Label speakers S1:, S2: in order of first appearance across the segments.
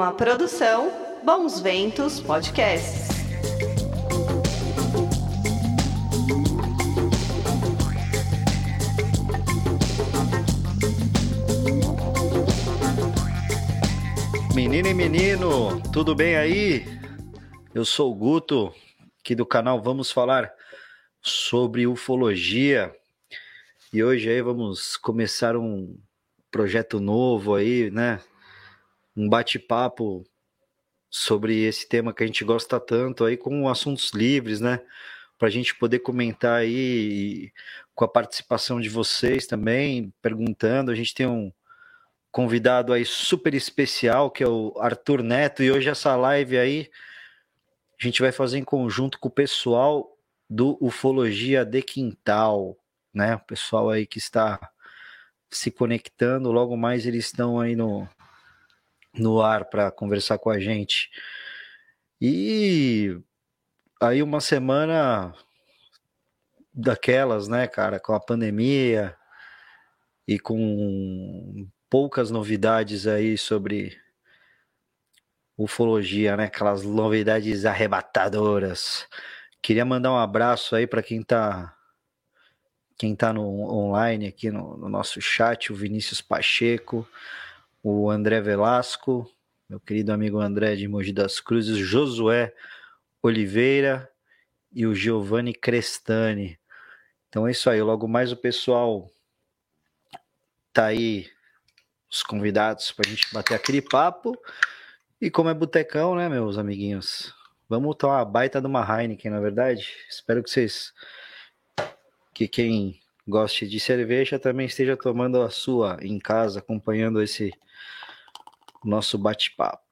S1: Uma produção Bons Ventos Podcasts.
S2: Menina e menino, tudo bem aí? Eu sou o Guto, aqui do canal Vamos Falar sobre Ufologia. E hoje aí vamos começar um projeto novo aí, né? Um bate-papo sobre esse tema que a gente gosta tanto aí com assuntos livres, né? Para a gente poder comentar aí com a participação de vocês também, perguntando. A gente tem um convidado aí super especial, que é o Arthur Neto, e hoje essa live aí a gente vai fazer em conjunto com o pessoal do Ufologia de Quintal, né? O pessoal aí que está se conectando, logo mais eles estão aí no, no ar para conversar com a gente. E aí uma semana daquelas, né, cara, com a pandemia e com poucas novidades aí sobre ufologia, né? Aquelas novidades arrebatadoras. Queria mandar um abraço aí para quem tá quem tá no online aqui no, no, nosso chat, o Vinícius Pacheco, o André Velasco, meu querido amigo André de Mogi das Cruzes, Josué Oliveira e o Giovanni Crestani. Então é isso aí, logo mais o pessoal tá aí os convidados para a gente bater aquele papo. E como é botecão, né, meus amiguinhos? Vamos tomar uma baita de uma Heineken, na é verdade? Espero que vocês. Que quem goste de cerveja também esteja tomando a sua em casa, acompanhando esse nosso bate-papo.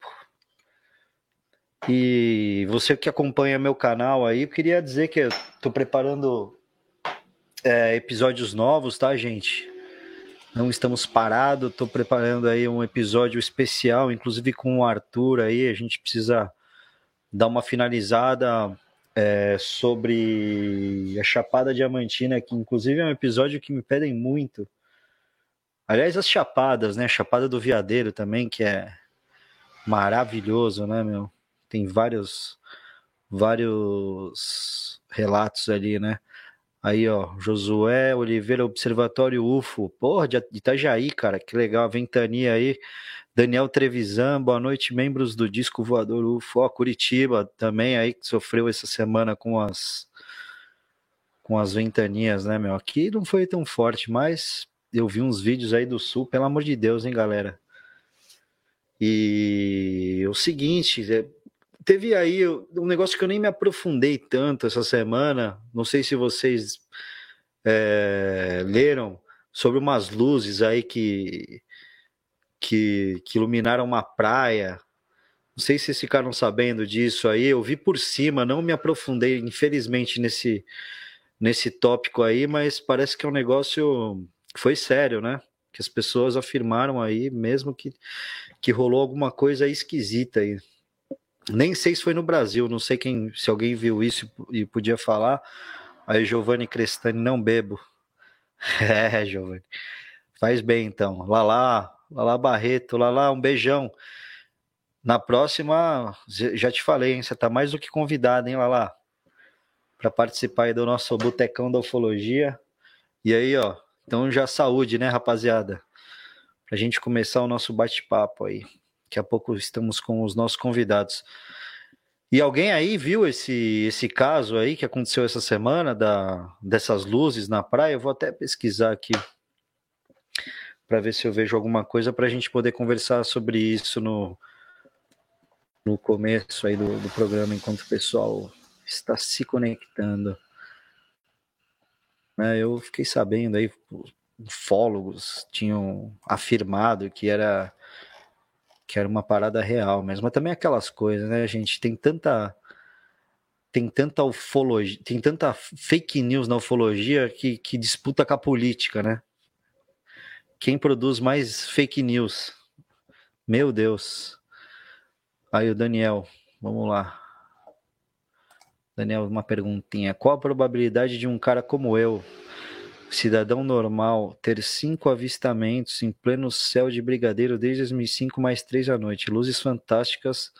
S2: E você que acompanha meu canal aí, eu queria dizer que eu tô preparando é, episódios novos, tá, gente? não estamos parados. Estou preparando aí um episódio especial, inclusive com o Arthur aí. A gente precisa dar uma finalizada é, sobre a Chapada Diamantina, que inclusive é um episódio que me pedem muito. Aliás, as chapadas, né? Chapada do Viadeiro também, que é maravilhoso, né, meu? Tem vários vários relatos ali, né? Aí, ó, Josué Oliveira, Observatório UFO. Porra, de Itajaí, cara, que legal. Ventania aí. Daniel Trevisan, boa noite, membros do Disco Voador UFO. Curitiba também aí, que sofreu essa semana com as com as ventanias, né, meu? Aqui não foi tão forte, mas eu vi uns vídeos aí do sul, pelo amor de Deus, hein, galera? E o seguinte, é, Teve aí um negócio que eu nem me aprofundei tanto essa semana. Não sei se vocês é, leram sobre umas luzes aí que, que, que iluminaram uma praia. Não sei se vocês ficaram sabendo disso aí. Eu vi por cima, não me aprofundei, infelizmente, nesse, nesse tópico aí, mas parece que é um negócio que foi sério, né? Que as pessoas afirmaram aí, mesmo que, que rolou alguma coisa esquisita aí. Nem sei se foi no Brasil, não sei quem, se alguém viu isso e podia falar. Aí, Giovanni Crestani, não bebo. É, Giovanni. Faz bem então. Lá lá, lá Barreto, lá, um beijão. Na próxima, já te falei, hein? Você tá mais do que convidado, hein, lá, para participar aí do nosso Botecão da Ufologia. E aí, ó, então já saúde, né, rapaziada? Pra gente começar o nosso bate-papo aí. Daqui a pouco estamos com os nossos convidados. E alguém aí viu esse, esse caso aí que aconteceu essa semana da, dessas luzes na praia? Eu vou até pesquisar aqui para ver se eu vejo alguma coisa para a gente poder conversar sobre isso no, no começo aí do, do programa, enquanto o pessoal está se conectando. É, eu fiquei sabendo aí, ufólogos tinham afirmado que era que era uma parada real mesmo. Mas também aquelas coisas, né, gente? Tem tanta tem tanta ufologia, tem tanta fake news na ufologia que, que disputa com a política, né? Quem produz mais fake news? Meu Deus. Aí o Daniel, vamos lá. Daniel, uma perguntinha. Qual a probabilidade de um cara como eu cidadão normal ter cinco avistamentos em pleno céu de brigadeiro desde 2005, mais três à noite. Luzes fantásticas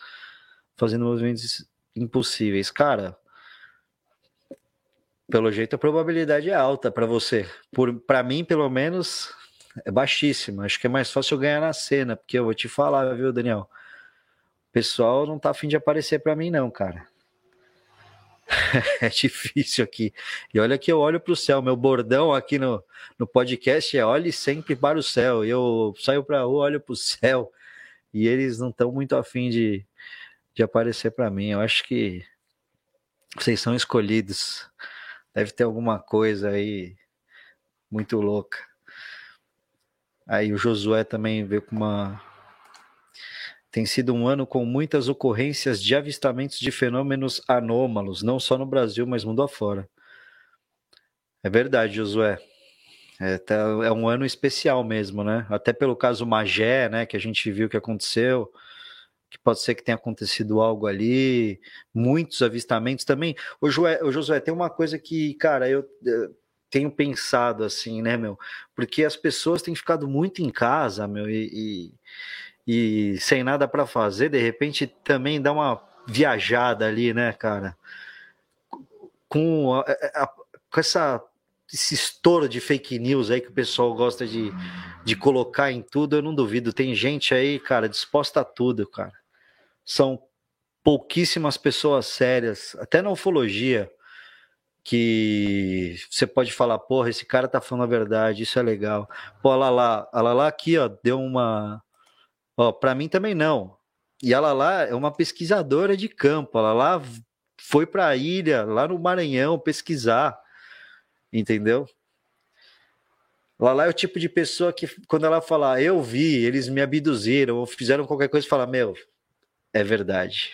S2: fazendo movimentos impossíveis. Cara, pelo jeito a probabilidade é alta para você. Para mim, pelo menos, é baixíssima. Acho que é mais fácil eu ganhar na cena, porque eu vou te falar, viu, Daniel? O pessoal não tá afim de aparecer para mim, não, cara. é difícil aqui. E olha que eu olho para o céu. Meu bordão aqui no, no podcast é olhe sempre para o céu. Eu saio para rua, olho para o céu. E eles não estão muito afim de, de aparecer para mim. Eu acho que vocês são escolhidos. Deve ter alguma coisa aí muito louca. Aí o Josué também veio com uma tem sido um ano com muitas ocorrências de avistamentos de fenômenos anômalos, não só no Brasil, mas mundo afora. É verdade, Josué. É, tá, é, um ano especial mesmo, né? Até pelo caso Magé, né? Que a gente viu que aconteceu, que pode ser que tenha acontecido algo ali, muitos avistamentos também. O Josué, o Josué tem uma coisa que, cara, eu, eu tenho pensado assim, né, meu? Porque as pessoas têm ficado muito em casa, meu, e, e e sem nada para fazer, de repente também dá uma viajada ali, né, cara? Com, a, a, com essa, esse estouro de fake news aí que o pessoal gosta de, de colocar em tudo, eu não duvido. Tem gente aí, cara, disposta a tudo, cara. São pouquíssimas pessoas sérias, até na ufologia, que você pode falar, porra, esse cara tá falando a verdade, isso é legal. Pô, a Lala, a Lala aqui, ó, deu uma Ó, para mim também não. E ela lá é uma pesquisadora de campo. Ela lá foi para a ilha, lá no Maranhão, pesquisar. Entendeu? Lá, lá é o tipo de pessoa que, quando ela falar, eu vi, eles me abduziram, ou fizeram qualquer coisa, fala, meu, é verdade.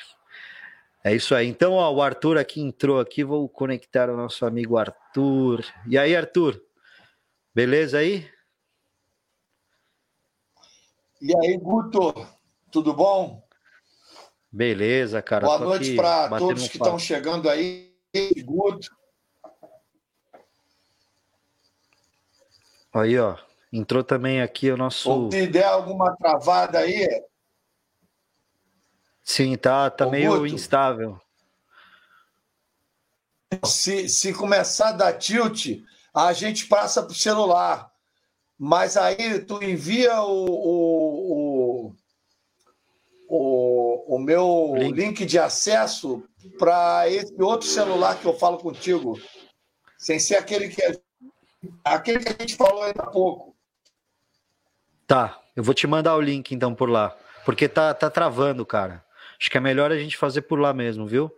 S2: É isso aí. Então, ó, o Arthur aqui entrou aqui, vou conectar o nosso amigo Arthur. E aí, Arthur? Beleza aí?
S3: E aí, Guto, tudo bom?
S2: Beleza, cara.
S3: Boa noite para todos que estão chegando aí. Guto.
S2: Aí, ó. Entrou também aqui o nosso.
S3: Se der alguma travada aí.
S2: Sim, tá, tá meio Guto, instável.
S3: Se, se começar a dar tilt, a gente passa para o celular. Mas aí tu envia o, o, o, o meu link. link de acesso para esse outro celular que eu falo contigo, sem ser aquele que aquele que a gente falou ainda há pouco.
S2: Tá, eu vou te mandar o link então por lá, porque tá, tá travando, cara. Acho que é melhor a gente fazer por lá mesmo, viu?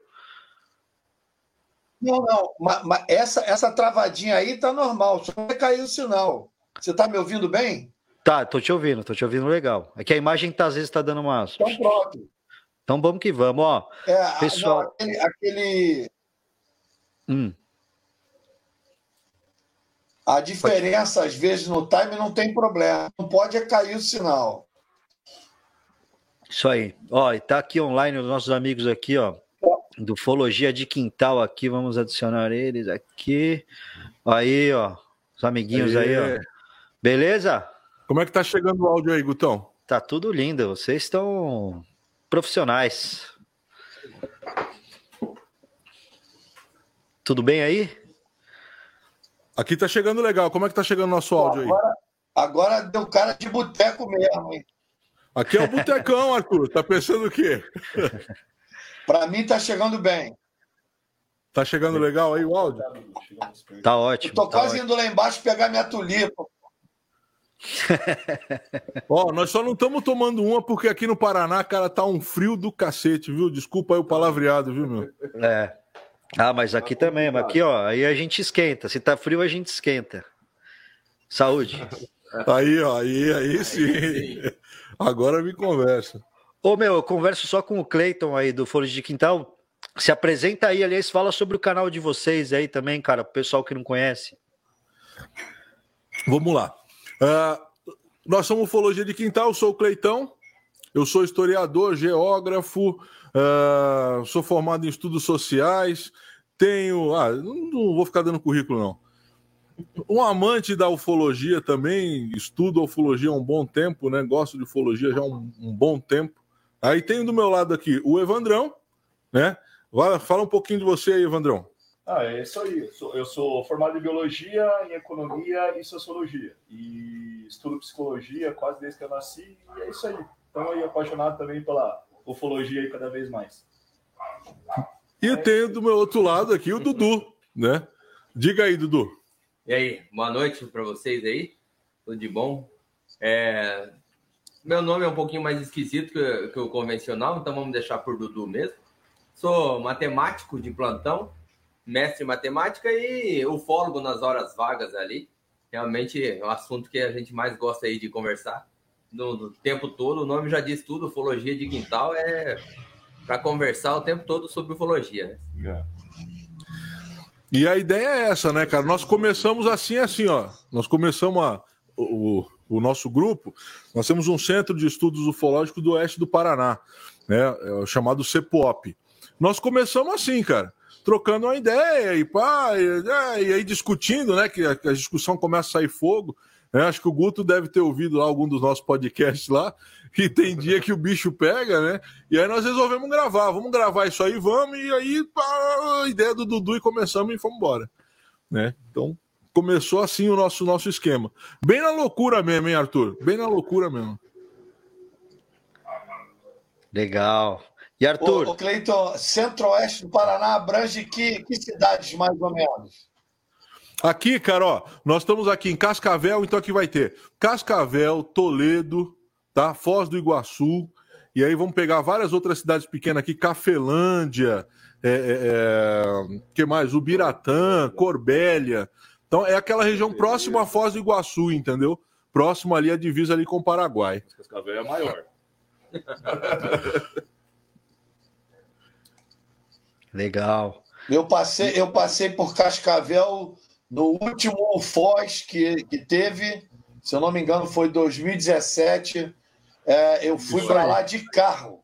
S3: Não, não, mas, essa, essa travadinha aí tá normal, só vai cair o sinal. Você está me ouvindo bem?
S2: Tá, tô te ouvindo, tô te ouvindo legal. É que a imagem tá, às vezes está dando uma.
S3: Então pronto.
S2: Então vamos que vamos, ó.
S3: É, Pessoal... Não, aquele. aquele...
S2: Hum.
S3: A diferença, às vezes, no time não tem problema. Não pode é cair o sinal.
S2: Isso aí. Ó, e tá aqui online os nossos amigos aqui, ó. Do Fologia de Quintal aqui. Vamos adicionar eles aqui. Aí, ó. Os amiguinhos aí, aí ó. Beleza?
S4: Como é que tá chegando o áudio aí, Gutão?
S2: Tá tudo lindo. Vocês estão profissionais. Tudo bem aí?
S4: Aqui tá chegando legal. Como é que tá chegando o nosso áudio aí?
S3: Agora, agora deu cara de boteco mesmo, hein?
S4: Aqui é o botecão, Arthur. Tá pensando o quê?
S3: Para mim tá chegando bem.
S4: Tá chegando legal aí o áudio?
S2: Tá ótimo.
S3: Eu tô
S2: tá
S3: quase
S2: ótimo.
S3: indo lá embaixo pegar minha tulipa.
S4: Ó, nós só não estamos tomando uma porque aqui no Paraná, cara, tá um frio do cacete, viu? Desculpa aí o palavreado, viu, meu?
S2: É. Ah, mas aqui também, mas aqui, ó, aí a gente esquenta. Se tá frio, a gente esquenta. Saúde.
S4: Aí, ó, aí, aí sim. Agora me conversa.
S2: Ô, meu, eu converso só com o Cleiton aí do Folha de Quintal. Se apresenta aí, aliás, fala sobre o canal de vocês aí também, cara, pro pessoal que não conhece.
S4: Vamos lá. Uh, nós somos Ufologia de Quintal, eu sou o Cleitão, eu sou historiador, geógrafo, uh, sou formado em estudos sociais, tenho. Ah, não, não, vou ficar dando currículo, não. Um amante da ufologia também, estudo ufologia há um bom tempo, né? Gosto de ufologia já há um, um bom tempo. Aí tem do meu lado aqui o Evandrão, né? Fala um pouquinho de você aí, Evandrão.
S5: Ah, é isso aí. Eu sou, eu sou formado em biologia, em economia e sociologia. E estudo psicologia quase desde que eu nasci. E é isso aí. Então, aí apaixonado também pela ufologia aí cada vez mais.
S4: E é. tem do meu outro lado aqui o Dudu, né? Diga aí, Dudu.
S6: E aí, boa noite para vocês aí. Tudo de bom? É... Meu nome é um pouquinho mais esquisito que, que o convencional, então vamos deixar por Dudu mesmo. Sou matemático de plantão, mestre em matemática e ufólogo nas horas vagas ali. Realmente é um assunto que a gente mais gosta aí de conversar no, no tempo todo. O nome já diz tudo, ufologia de quintal é para conversar o tempo todo sobre ufologia. Né? É.
S4: E a ideia é essa, né, cara? Nós começamos assim, assim, ó. Nós começamos a, o, o nosso grupo. Nós temos um centro de estudos ufológicos do oeste do Paraná, né? É chamado CEPOP. Nós começamos assim, cara, trocando uma ideia e pá, e, é, e aí discutindo, né? Que a, a, discussão começa a sair fogo. Né? Acho que o Guto deve ter ouvido lá algum dos nossos podcasts lá. E tem dia que o bicho pega, né? E aí nós resolvemos gravar. Vamos gravar isso aí, vamos. E aí pá, a ideia do Dudu e começamos e fomos embora. Né? Então começou assim o nosso, nosso esquema. Bem na loucura mesmo, hein, Arthur? Bem na loucura mesmo.
S2: Legal. E Arthur?
S3: Ô, ô Cleiton, centro-oeste do Paraná abrange que, que cidades mais ou menos?
S4: Aqui, cara, ó, nós estamos aqui em Cascavel, então aqui vai ter Cascavel, Toledo, tá? Foz do Iguaçu, e aí vamos pegar várias outras cidades pequenas aqui, Cafelândia, é, é, é, que mais? Ubiratã, Corbélia. Então é aquela região próxima à Foz do Iguaçu, entendeu? Próximo ali a divisa ali com o Paraguai.
S5: Cascavel é maior.
S2: Legal.
S3: Eu passei, eu passei por Cascavel no último Foz que, que teve, se eu não me engano, foi 2017. É, eu fui para lá de carro.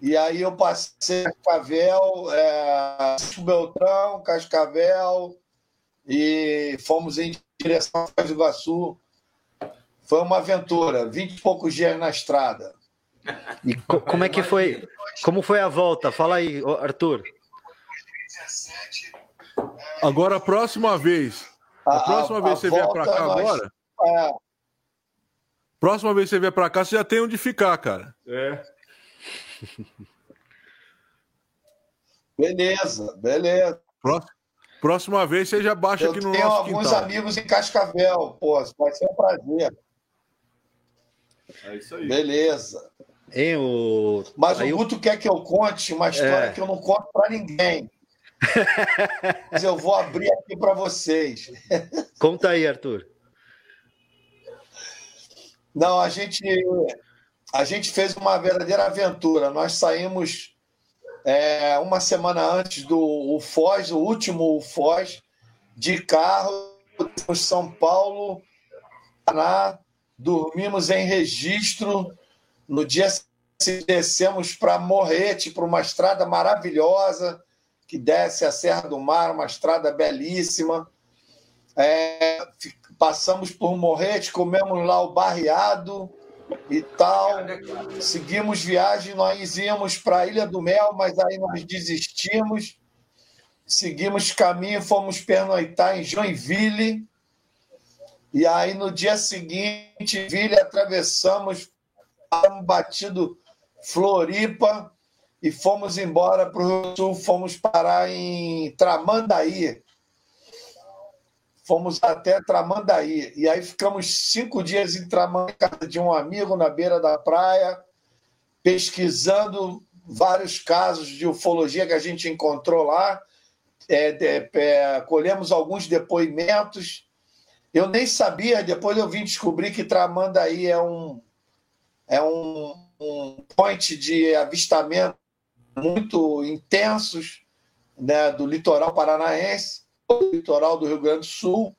S3: E aí eu passei Cascavel, é, Beltrão, Cascavel, e fomos em direção a Foz do Iguaçu. Foi uma aventura, vinte e poucos dias na estrada.
S2: E co como é que foi? Como foi a volta? Fala aí, Arthur.
S4: Agora, a próxima vez. A, a próxima a, vez que você vier para cá nós... agora. É... Próxima vez que você vier para cá, você já tem onde ficar, cara.
S5: É.
S3: Beleza, beleza.
S4: Próxima, próxima vez você já baixa
S3: Eu
S4: aqui no
S3: nosso tenho alguns amigos em Cascavel, pô, pode ser um prazer.
S5: É isso aí.
S3: Beleza.
S2: Hein, o...
S3: Mas aí o Guto eu... quer que eu conte uma história é. que eu não conto para ninguém. Mas eu vou abrir aqui para vocês.
S2: Conta aí, Arthur.
S3: Não, a gente, a gente fez uma verdadeira aventura. Nós saímos é, uma semana antes do Foz, o último Foz, de carro, São Paulo, Paraná, dormimos em registro. No dia seguinte, descemos para Morrete, para uma estrada maravilhosa que desce a Serra do Mar, uma estrada belíssima. É, passamos por Morrete, comemos lá o barreado e tal. Seguimos viagem, nós íamos para a Ilha do Mel, mas aí nós desistimos. Seguimos caminho, fomos pernoitar em Joinville. E aí no dia seguinte, Ville, atravessamos, batido Floripa, e fomos embora para o Sul, fomos parar em Tramandaí. Fomos até Tramandaí. E aí ficamos cinco dias em Tramandaí, casa de um amigo na beira da praia, pesquisando vários casos de ufologia que a gente encontrou lá. É, de, é, colhemos alguns depoimentos. Eu nem sabia, depois eu vim descobrir que Tramandaí é um, é um, um point de avistamento muito intensos né, do litoral paranaense, litoral do Rio Grande do Sul.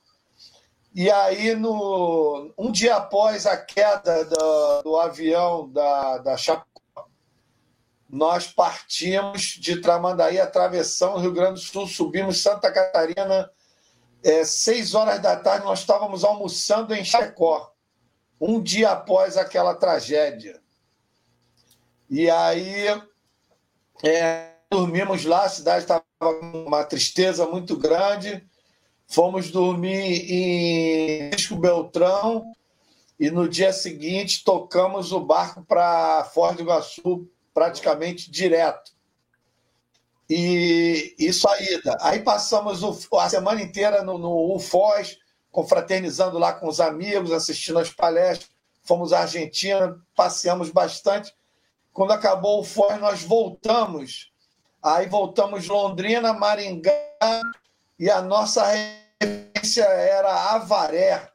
S3: E aí, no, um dia após a queda do, do avião da, da Chapecó, nós partimos de Tramandaí, atravessamos o Rio Grande do Sul, subimos Santa Catarina, é, seis horas da tarde, nós estávamos almoçando em Chapecó, um dia após aquela tragédia. E aí é, dormimos lá, a cidade estava uma tristeza muito grande. Fomos dormir em Risco Beltrão e no dia seguinte tocamos o barco para Foz do Iguaçu praticamente direto. E, e saída. Aí passamos o, a semana inteira no, no UFOS, confraternizando lá com os amigos, assistindo as palestras. Fomos à Argentina, passeamos bastante. Quando acabou o FOS, nós voltamos. Aí voltamos Londrina, Maringá, e a nossa referência era Avaré,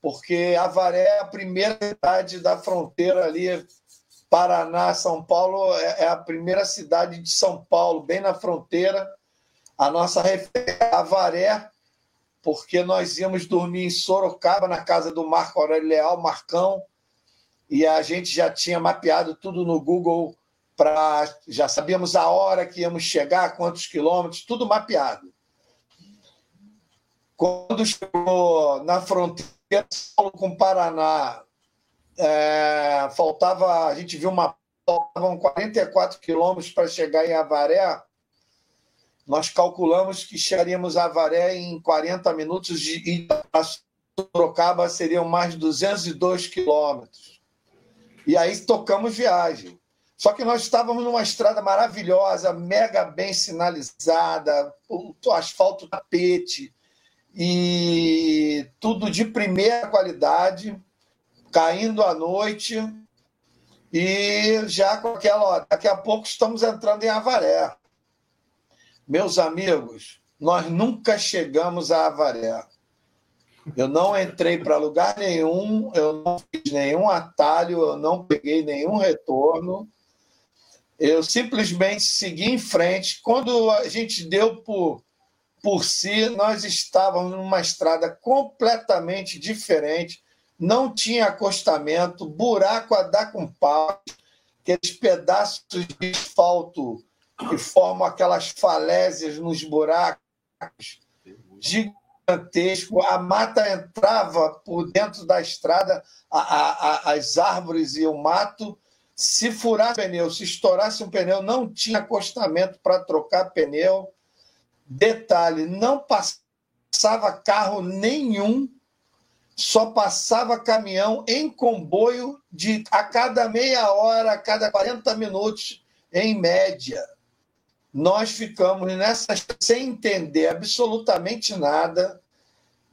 S3: porque Avaré é a primeira cidade da fronteira ali, Paraná, São Paulo, é, é a primeira cidade de São Paulo, bem na fronteira. A nossa referência é Avaré, porque nós íamos dormir em Sorocaba, na casa do Marco Aurélio Leal, Marcão, e a gente já tinha mapeado tudo no Google já sabíamos a hora que íamos chegar, quantos quilômetros, tudo mapeado. Quando chegou na fronteira com o Paraná, é, faltava, a gente viu uma faltavam 44 quilômetros para chegar em Avaré. Nós calculamos que chegaríamos a Avaré em 40 minutos e Sorocaba seriam mais 202 quilômetros. E aí tocamos viagem. Só que nós estávamos numa estrada maravilhosa, mega bem sinalizada, asfalto tapete e tudo de primeira qualidade, caindo à noite e já com aquela, ó, daqui a pouco estamos entrando em Avaré. Meus amigos, nós nunca chegamos a Avaré. Eu não entrei para lugar nenhum, eu não fiz nenhum atalho, eu não peguei nenhum retorno. Eu simplesmente segui em frente. Quando a gente deu por, por si, nós estávamos numa estrada completamente diferente, não tinha acostamento, buraco a dar com pau, aqueles pedaços de asfalto que formam aquelas falésias nos buracos gigantes gigantesco, a mata entrava por dentro da estrada, a, a, as árvores e o mato. Se furasse pneu, se estourasse um pneu, não tinha acostamento para trocar pneu. Detalhe: não passava carro nenhum, só passava caminhão em comboio de a cada meia hora, a cada 40 minutos, em média nós ficamos nessa sem entender absolutamente nada,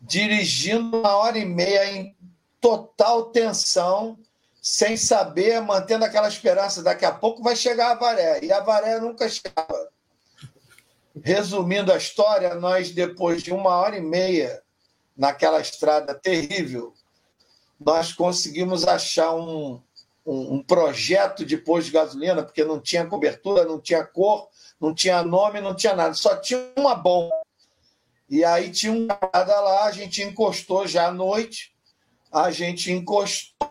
S3: dirigindo uma hora e meia em total tensão, sem saber, mantendo aquela esperança, daqui a pouco vai chegar a Varé. E a Varé nunca chegava. Resumindo a história, nós, depois de uma hora e meia naquela estrada terrível, nós conseguimos achar um, um, um projeto de posto de gasolina, porque não tinha cobertura, não tinha cor, não tinha nome, não tinha nada, só tinha uma bomba. E aí tinha um camarada lá, a gente encostou já à noite, a gente encostou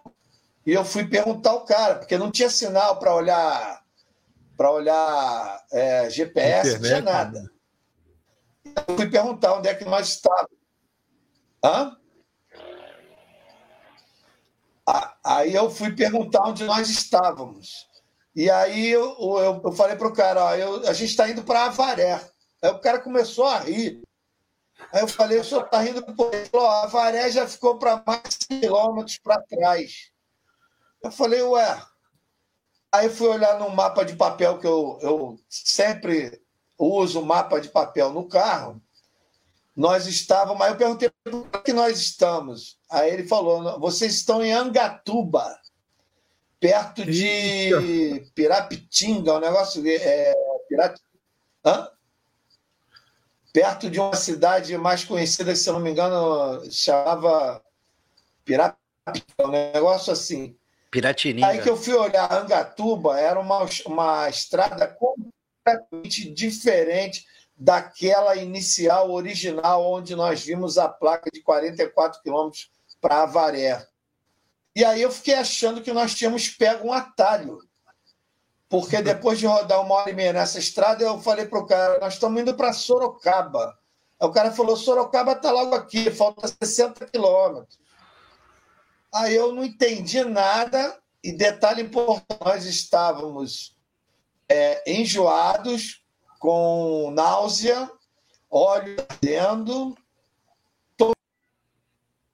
S3: e eu fui perguntar ao cara, porque não tinha sinal para olhar para olhar é, GPS, Internet, não tinha nada. Eu fui perguntar onde é que nós estávamos. Hã? Aí eu fui perguntar onde nós estávamos. E aí eu, eu, eu falei para o cara, ó, eu, a gente está indo para Avaré. Aí o cara começou a rir. Aí eu falei, o senhor está rindo por ele. falou, Avaré já ficou para mais de quilômetros para trás. Eu falei, ué. Aí fui olhar no mapa de papel que eu, eu sempre uso mapa de papel no carro. Nós estávamos, mas eu perguntei por que nós estamos. Aí ele falou: vocês estão em Angatuba perto de Pirapitinga, um negócio. É, Pirat... Hã? Perto de uma cidade mais conhecida, se eu não me engano, chamava Pirapitinga, um negócio assim.
S2: Piratininga.
S3: Aí que eu fui olhar Angatuba, era uma, uma estrada completamente diferente daquela inicial, original, onde nós vimos a placa de 44 quilômetros para Avaré. E aí eu fiquei achando que nós tínhamos pego um atalho. Porque depois de rodar uma hora e meia nessa estrada, eu falei para o cara: nós estamos indo para Sorocaba. Aí o cara falou: Sorocaba está logo aqui, falta 60 quilômetros. Aí eu não entendi nada, e detalhe importante: nós estávamos é, enjoados, com náusea, óleo ardendo.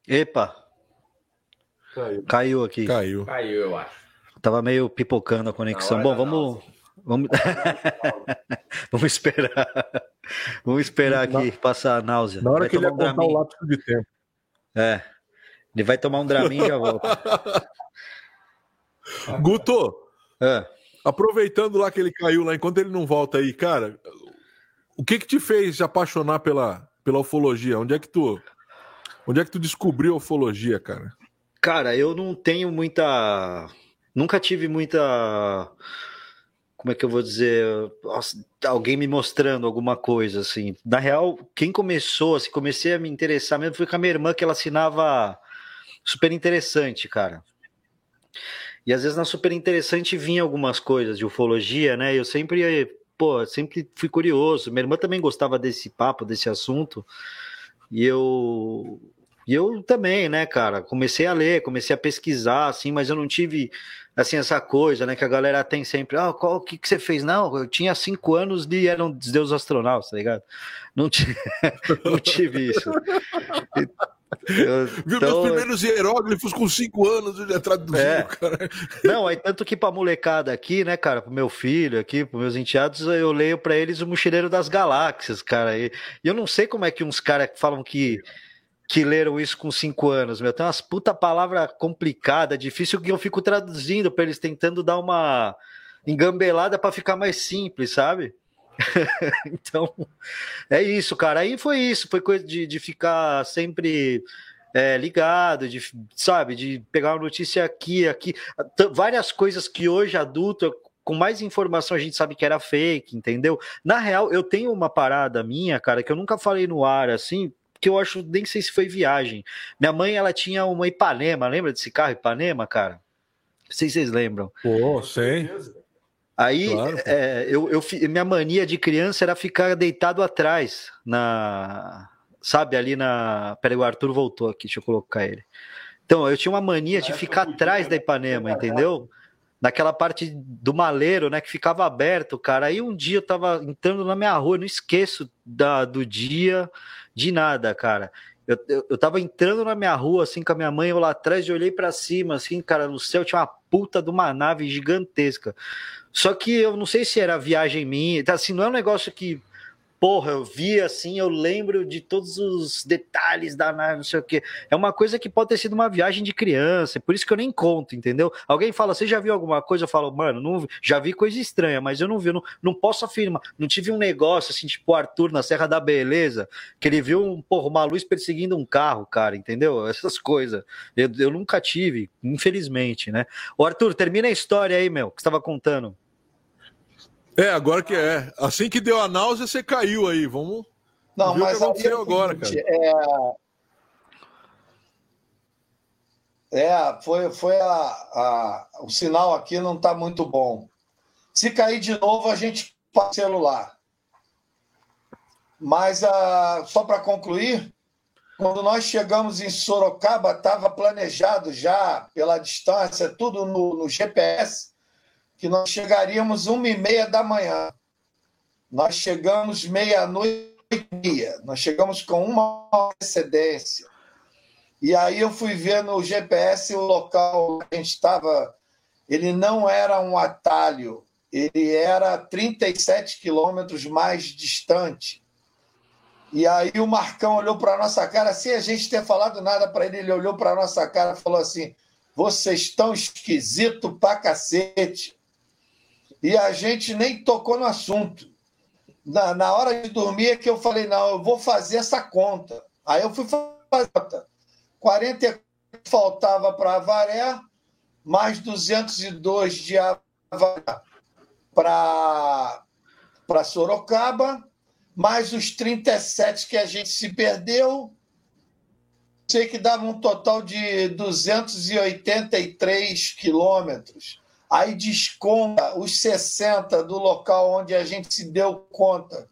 S2: Epa! Caiu. Caiu aqui.
S4: Caiu.
S6: Caiu, eu acho.
S2: Tava meio pipocando a conexão. Bom, vamos. Vamos... vamos esperar. Vamos esperar aqui passar a náusea.
S4: Na hora
S2: vai
S4: que ele
S2: um
S4: contar o lapso de tempo.
S2: É. Ele vai tomar um Dramin e já volta.
S4: Guto,
S2: É.
S4: aproveitando lá que ele caiu lá, enquanto ele não volta aí, cara, o que que te fez se apaixonar pela, pela ufologia? Onde é que tu onde é que tu descobriu a ufologia, cara?
S2: Cara, eu não tenho muita. Nunca tive muita. Como é que eu vou dizer? Alguém me mostrando alguma coisa, assim. Na real, quem começou, assim, comecei a me interessar mesmo foi com a minha irmã, que ela assinava super interessante, cara. E às vezes na super interessante vinha algumas coisas de ufologia, né? Eu sempre, pô, sempre fui curioso. Minha irmã também gostava desse papo, desse assunto. E eu e eu também, né, cara, comecei a ler, comecei a pesquisar, assim, mas eu não tive, assim, essa coisa, né, que a galera tem sempre, ah, qual, o que, que você fez? Não, eu tinha cinco anos e eram deuses astronautas, tá ligado? Não, tive, não tive isso. Eu-
S4: Viu
S2: então,
S4: meus primeiros hieróglifos com cinco anos, ele já traduziu,
S2: É.
S4: cara.
S2: Não, aí tanto que pra molecada aqui, né, cara, pro meu filho aqui, pros meus enteados, eu leio pra eles o Mochileiro das Galáxias, cara. E, e eu não sei como é que uns caras falam que, que leram isso com cinco anos, meu. Tem umas puta palavra complicada, difícil, que eu fico traduzindo pra eles, tentando dar uma engambelada pra ficar mais simples, sabe? então, é isso, cara. Aí foi isso, foi coisa de, de ficar sempre é, ligado, de, sabe, de pegar uma notícia aqui, aqui, várias coisas que hoje adulto, com mais informação, a gente sabe que era fake, entendeu? Na real, eu tenho uma parada minha, cara, que eu nunca falei no ar assim, que eu acho, nem sei se foi viagem. Minha mãe, ela tinha uma Ipanema, lembra desse carro Ipanema, cara? Não sei se vocês lembram.
S4: Pô, sei.
S2: Aí,
S4: Claro,
S2: é, eu, eu minha mania de criança era ficar deitado atrás, na, sabe, ali na. Peraí, o Arthur voltou aqui, deixa eu colocar ele. Então, eu tinha uma mania de
S5: época
S2: ficar atrás
S5: né?
S2: da Ipanema, entendeu? Naquela parte do maleiro, né, que ficava aberto, cara. Aí um dia eu tava entrando na minha rua, não esqueço da, do dia, de nada, cara. Eu, eu, eu tava entrando na minha rua, assim, com a minha mãe, eu lá atrás, eu olhei pra cima, assim, cara, no céu tinha uma puta de uma nave gigantesca. Só que eu não sei se era viagem minha, tá, assim, não é um negócio que, porra, eu vi assim, eu lembro de todos os detalhes da nave, não sei o quê. É uma coisa que pode ter sido uma viagem de criança, é por isso que eu nem conto, entendeu? Alguém fala, você já viu alguma coisa? Eu falo, mano, não já vi coisa estranha, mas eu não vi, não, não posso afirmar. Não tive um negócio assim, tipo o Arthur na Serra da Beleza, que ele viu um, porra, uma luz perseguindo um carro, cara, entendeu? Essas coisas. Eu, eu nunca tive, infelizmente, né? Ô, Arthur, termina a história aí, meu, que você estava contando.
S4: É, agora que é. Assim que deu a náusea, você caiu aí. Vamos.
S3: Não,
S4: Viu o que
S3: mas
S4: aconteceu
S3: é
S4: agora,
S3: seguinte, É, é, foi, foi a, a- o sinal aqui não está muito bom. Se cair de novo, a gente passa o celular. Mas ah, só para concluir, quando nós chegamos em Sorocaba, estava planejado já pela distância, tudo no, no GPS, que nós chegaríamos uma e meia da manhã. Nós chegamos meia-noite meia. Nós chegamos com uma antecedência. E aí eu fui ver no GPS o local que a gente estava. Ele não era um atalho, ele era 37 quilômetros mais distante. E aí o Marcão olhou para a nossa cara, sem a gente ter falado nada para ele, ele olhou para a nossa cara e falou assim: vocês estão esquisito pra cacete. E a gente nem tocou no assunto. Na, na hora de dormir é que eu falei: não, eu vou fazer essa conta. Aí eu fui fazer a conta. 40 faltava para Avaré, mais 202 de Avaré para Sorocaba, mais os 37 que a gente se perdeu. Sei que dava um total de 283 quilômetros. Aí desconta os 60 do local onde a gente se deu conta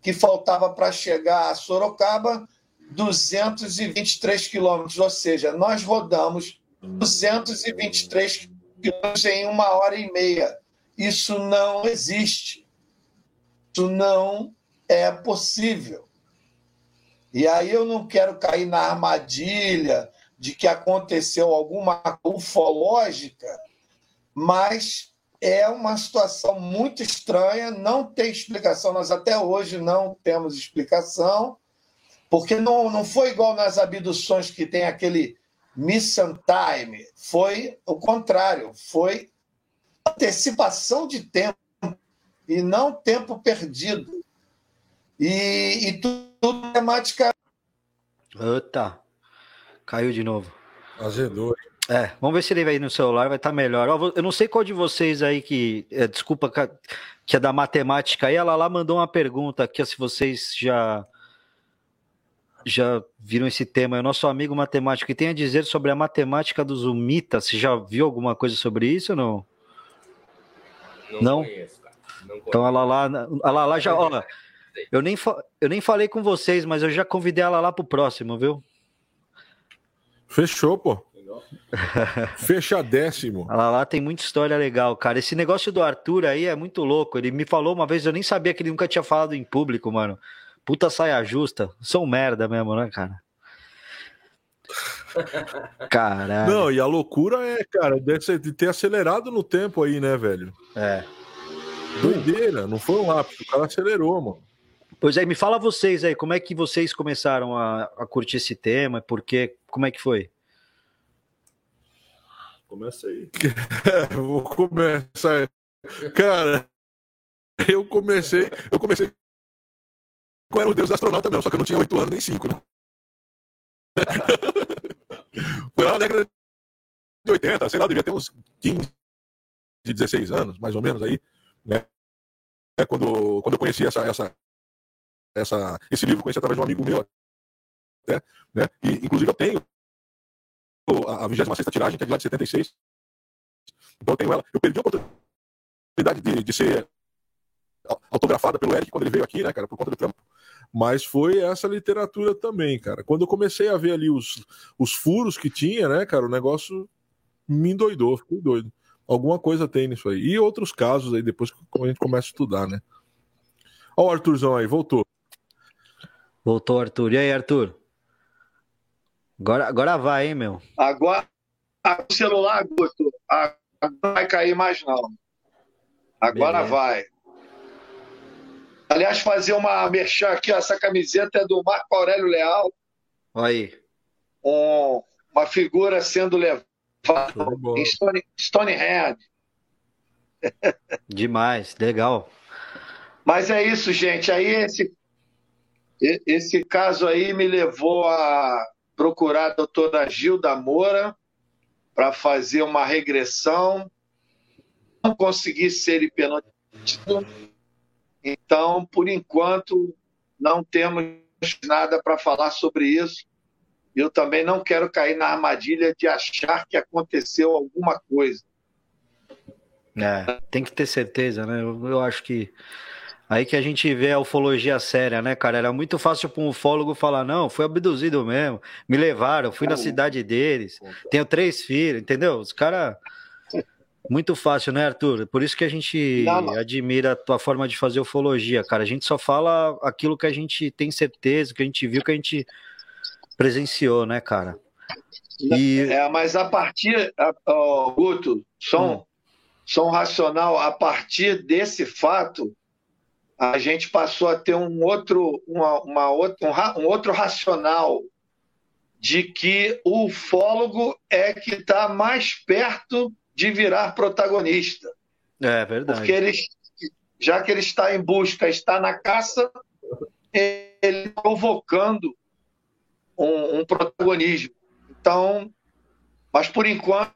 S3: que faltava para chegar a Sorocaba 223 quilômetros, ou seja, nós rodamos 223 quilômetros em uma hora e meia. Isso não existe. Isso não é possível. E aí eu não quero cair na armadilha de que aconteceu alguma ufológica, mas é uma situação muito estranha, não tem explicação, nós até hoje não temos explicação, porque não, não foi igual nas abduções que tem aquele mission time, foi o contrário, foi antecipação de tempo e não tempo perdido. E, e tudo temática.
S2: Eita, caiu de novo.
S4: Azedou.
S2: É, vamos ver se ele vai ir no celular, vai estar tá melhor. Eu não sei qual de vocês aí que. É, desculpa, que é da matemática aí. Ela lá mandou uma pergunta aqui, se vocês já. Já viram esse tema? É o nosso amigo matemático que tem a dizer sobre a matemática dos Umitas. Você já viu alguma coisa sobre isso ou não?
S6: Não, não? Conheço, cara.
S2: Não Então a Lala, a Lala já. Ó, eu, nem, eu nem falei com vocês, mas eu já convidei ela lá pro próximo, viu?
S4: Fechou, pô. Fechadéssimo.
S2: Lá, lá tem muita história legal, cara. Esse negócio do Arthur aí é muito louco. Ele me falou uma vez, eu nem sabia que ele nunca tinha falado em público, mano. Puta saia justa. Sou um merda mesmo, né, cara? Caralho.
S4: Não, e a loucura é, cara, de ter acelerado no tempo aí, né, velho?
S2: É.
S4: Doideira, não foi um lápis, o cara acelerou, mano.
S2: Pois é, me fala vocês aí, como é que vocês começaram a, a curtir esse tema? Por quê? Como é que foi?
S4: Começa aí. Vou começar. Cara, eu comecei. Eu comecei com era o Deus astronauta mesmo, só que eu não tinha 8 anos nem 5, né? Foi lá na década de 80, sei lá, devia ter uns 15, 16 anos, mais ou menos aí, né? É quando, quando eu conheci essa, essa, essa, esse livro, conheci através de um amigo meu, né? né? E, inclusive, eu tenho a 26 tiragem, que é de lá de 76. Então eu tenho ela. Eu perdi a oportunidade de, de ser autografada pelo Eric quando ele veio aqui, né, cara, por conta do trampo. Mas foi essa literatura também, cara. Quando eu comecei a ver ali os, os furos que tinha, né, cara, o negócio me endoidou, fiquei doido. Alguma coisa tem nisso aí. E outros casos aí, depois que a gente começa a estudar, né? Olha o Arthurzão aí, voltou.
S2: Voltou, Arthur. E aí, Arthur? Agora, agora vai, hein, meu?
S3: Agora, o celular, Guto, agora vai cair mais, não. Agora Beleza. vai. Aliás, fazer uma merchan aqui, essa camiseta é do Marco Aurélio Leal.
S2: Aí.
S3: Um, uma figura sendo levada em Stone, Stonehenge.
S2: Demais, legal.
S3: Mas é isso, gente. Aí esse, esse caso aí me levou a procurar a doutora Gilda Moura para fazer uma regressão. Não consegui ser hipnotizado. Então, por enquanto, não temos nada para falar sobre isso. Eu também não quero cair na armadilha de achar que aconteceu alguma coisa.
S2: É, tem que ter certeza, né? Eu, eu acho que Aí que a gente vê a ufologia séria, né, cara? Era muito fácil para um ufólogo falar: não, fui abduzido mesmo, me levaram, fui na cidade deles, tenho três filhos, entendeu? Os caras. Muito fácil, né, Arthur? Por isso que a gente não, não. admira a tua forma de fazer ufologia, cara. A gente só fala aquilo que a gente tem certeza, que a gente viu, que a gente presenciou, né, cara?
S3: E... É, mas a partir, oh, Guto, som, hum. som racional, a partir desse fato, a gente passou a ter um outro, uma, uma outra, um, um outro racional de que o ufólogo é que está mais perto de virar protagonista.
S2: É verdade.
S3: Porque ele, já que ele está em busca, está na caça, ele provocando um, um protagonismo. Então, mas por enquanto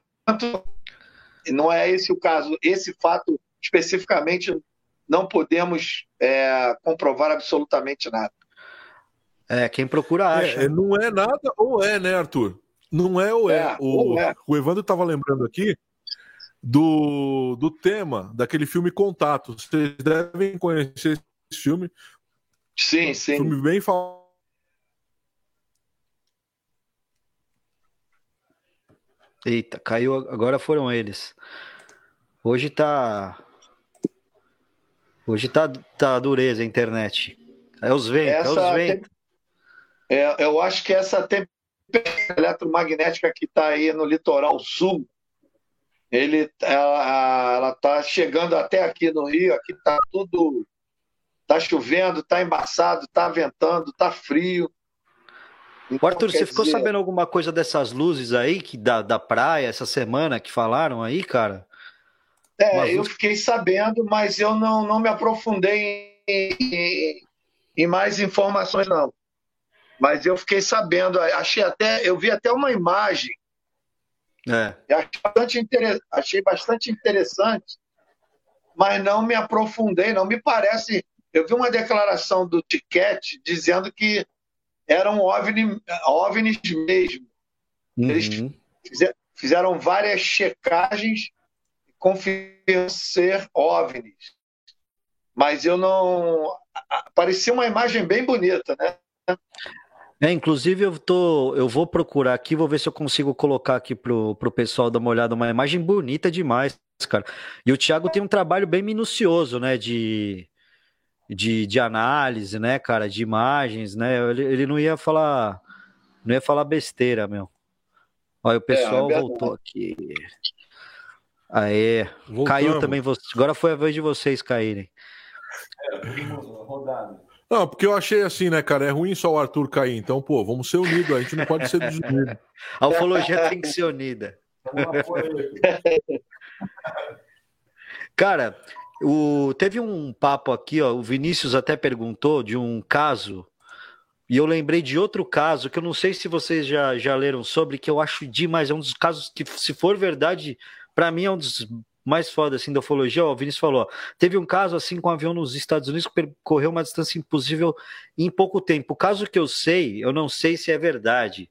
S3: não é esse o caso. Esse fato especificamente não podemos é, comprovar absolutamente nada.
S2: É, quem procura acha.
S4: É, não é nada ou é, né, Arthur? Não é ou é. é o, ou é. o Evandro estava lembrando aqui do, do tema daquele filme Contato. Vocês devem conhecer esse filme.
S3: Sim, sim.
S4: Filme bem falado.
S2: Eita, caiu. Agora foram eles. Hoje tá. Hoje tá, tá dureza a internet. É os ventos, é os ventos.
S3: É, eu acho que essa tempestade eletromagnética que está aí no litoral sul, ele, ela está chegando até aqui no Rio, aqui está tudo. Está chovendo, está embaçado, está ventando, está frio.
S2: Então, Arthur, você ficou dizer... sabendo alguma coisa dessas luzes aí que da, da praia essa semana que falaram aí, cara?
S3: É, Uma eu fiquei sabendo, mas eu não, não me aprofundei em, em, em, mais informações, não. Mas eu fiquei sabendo, achei até, eu vi até uma imagem. É. Achei bastante, inter... achei bastante interessante, mas não me aprofundei, não me parece. Eu vi uma declaração do Tiquete dizendo que eram OVNI, OVNIs mesmo. Uhum. Eles fizeram várias checagens confirmaram ser OVNIs. Mas eu não. Parecia uma imagem bem bonita, né?
S2: É, inclusive eu tô, eu vou procurar aqui, vou ver se eu consigo colocar aqui pro, pro pessoal dar uma olhada, uma imagem bonita demais, cara. E o Thiago tem um trabalho bem minucioso, né, de, de, de análise, né, cara, de imagens, né? Ele, ele não ia falar, não ia falar besteira, meu. Olha, o pessoal é, é voltou aqui. Aê, Voltamos. caiu também você. Agora foi a vez de vocês caírem.
S4: É. Não, porque eu achei assim, né, cara? É ruim só o Arthur cair. Então, pô, vamos ser unidos. A gente não pode ser desunido.
S2: a ufologia tem que ser unida. Cara, o, teve um papo aqui, ó, o Vinícius até perguntou de um caso, e eu lembrei de outro caso que eu não sei se vocês já, já leram sobre, que eu acho demais, é um dos casos que, se for verdade, para mim é um dos mais foda assim da ufologia, o Vinícius falou, teve um caso assim com um avião nos Estados Unidos que percorreu uma distância impossível em pouco tempo. O caso que eu sei, eu não sei se é verdade,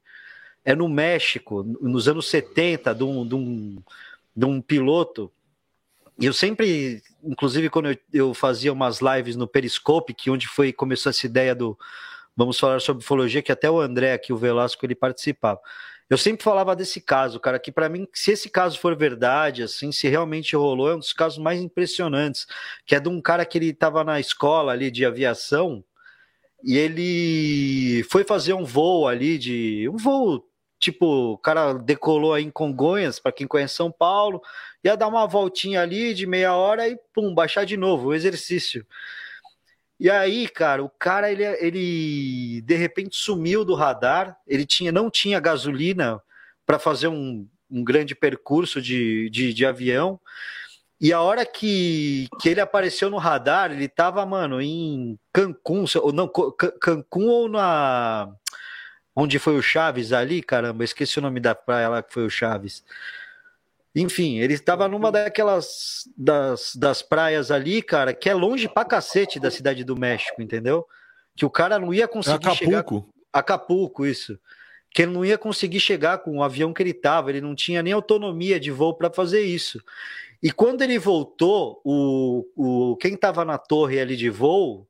S2: é no México, nos anos 70, de um, de um, de um piloto eu sempre, inclusive quando eu, eu, fazia umas lives no Periscope, que onde foi começou essa ideia do vamos falar sobre ufologia, que até o André aqui, o Velasco, ele participava. Eu sempre falava desse caso, cara, que para mim, se esse caso for verdade, assim, se realmente rolou, é um dos casos mais impressionantes, que é de um cara que ele estava na escola ali de aviação e ele foi fazer um voo ali de um voo tipo, o cara decolou aí em Congonhas, para quem conhece São Paulo, ia dar uma voltinha ali de meia hora e pum, baixar de novo o exercício. E aí, cara, o cara ele, ele de repente sumiu do radar, ele tinha não tinha gasolina para fazer um, um grande percurso de, de, de, avião. E a hora que, que ele apareceu no radar, ele tava, mano, em Cancún, ou não, Cancún ou na onde foi o Chaves ali, caramba, esqueci o nome da praia lá que foi o Chaves. Enfim, ele estava numa daquelas das, das praias ali, cara, que é longe pra cacete da cidade do México, entendeu? Que o cara não ia conseguir Acapulco. chegar. Acapulco, isso. Que ele não ia conseguir chegar com o avião que ele estava, ele não tinha nem autonomia de voo para fazer isso. E quando ele voltou, o, o quem estava na torre ali de voo,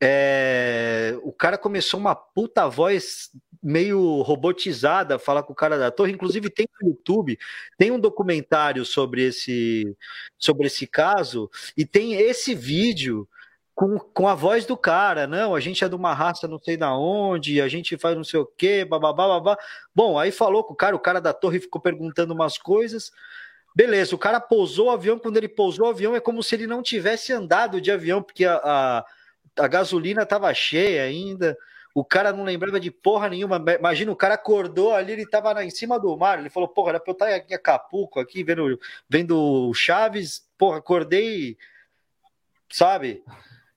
S2: é, o cara começou uma puta voz meio robotizada falar com o cara da torre. Inclusive tem no YouTube, tem um documentário sobre esse sobre esse caso e tem esse vídeo com, com a voz do cara, não, a gente é de uma raça não sei da onde, a gente faz não sei o quê, bababá, babá. Bom, aí falou com o cara, o cara da torre ficou perguntando umas coisas. Beleza, o cara pousou o avião, quando ele pousou o avião é como se ele não tivesse andado de avião, porque a, a a gasolina estava cheia ainda, o cara não lembrava de porra nenhuma. Imagina, o cara acordou ali, ele estava em cima do mar, ele falou, porra, era pra eu estar aqui em Acapulco, aqui, vendo, vendo Chaves, porra, acordei, sabe?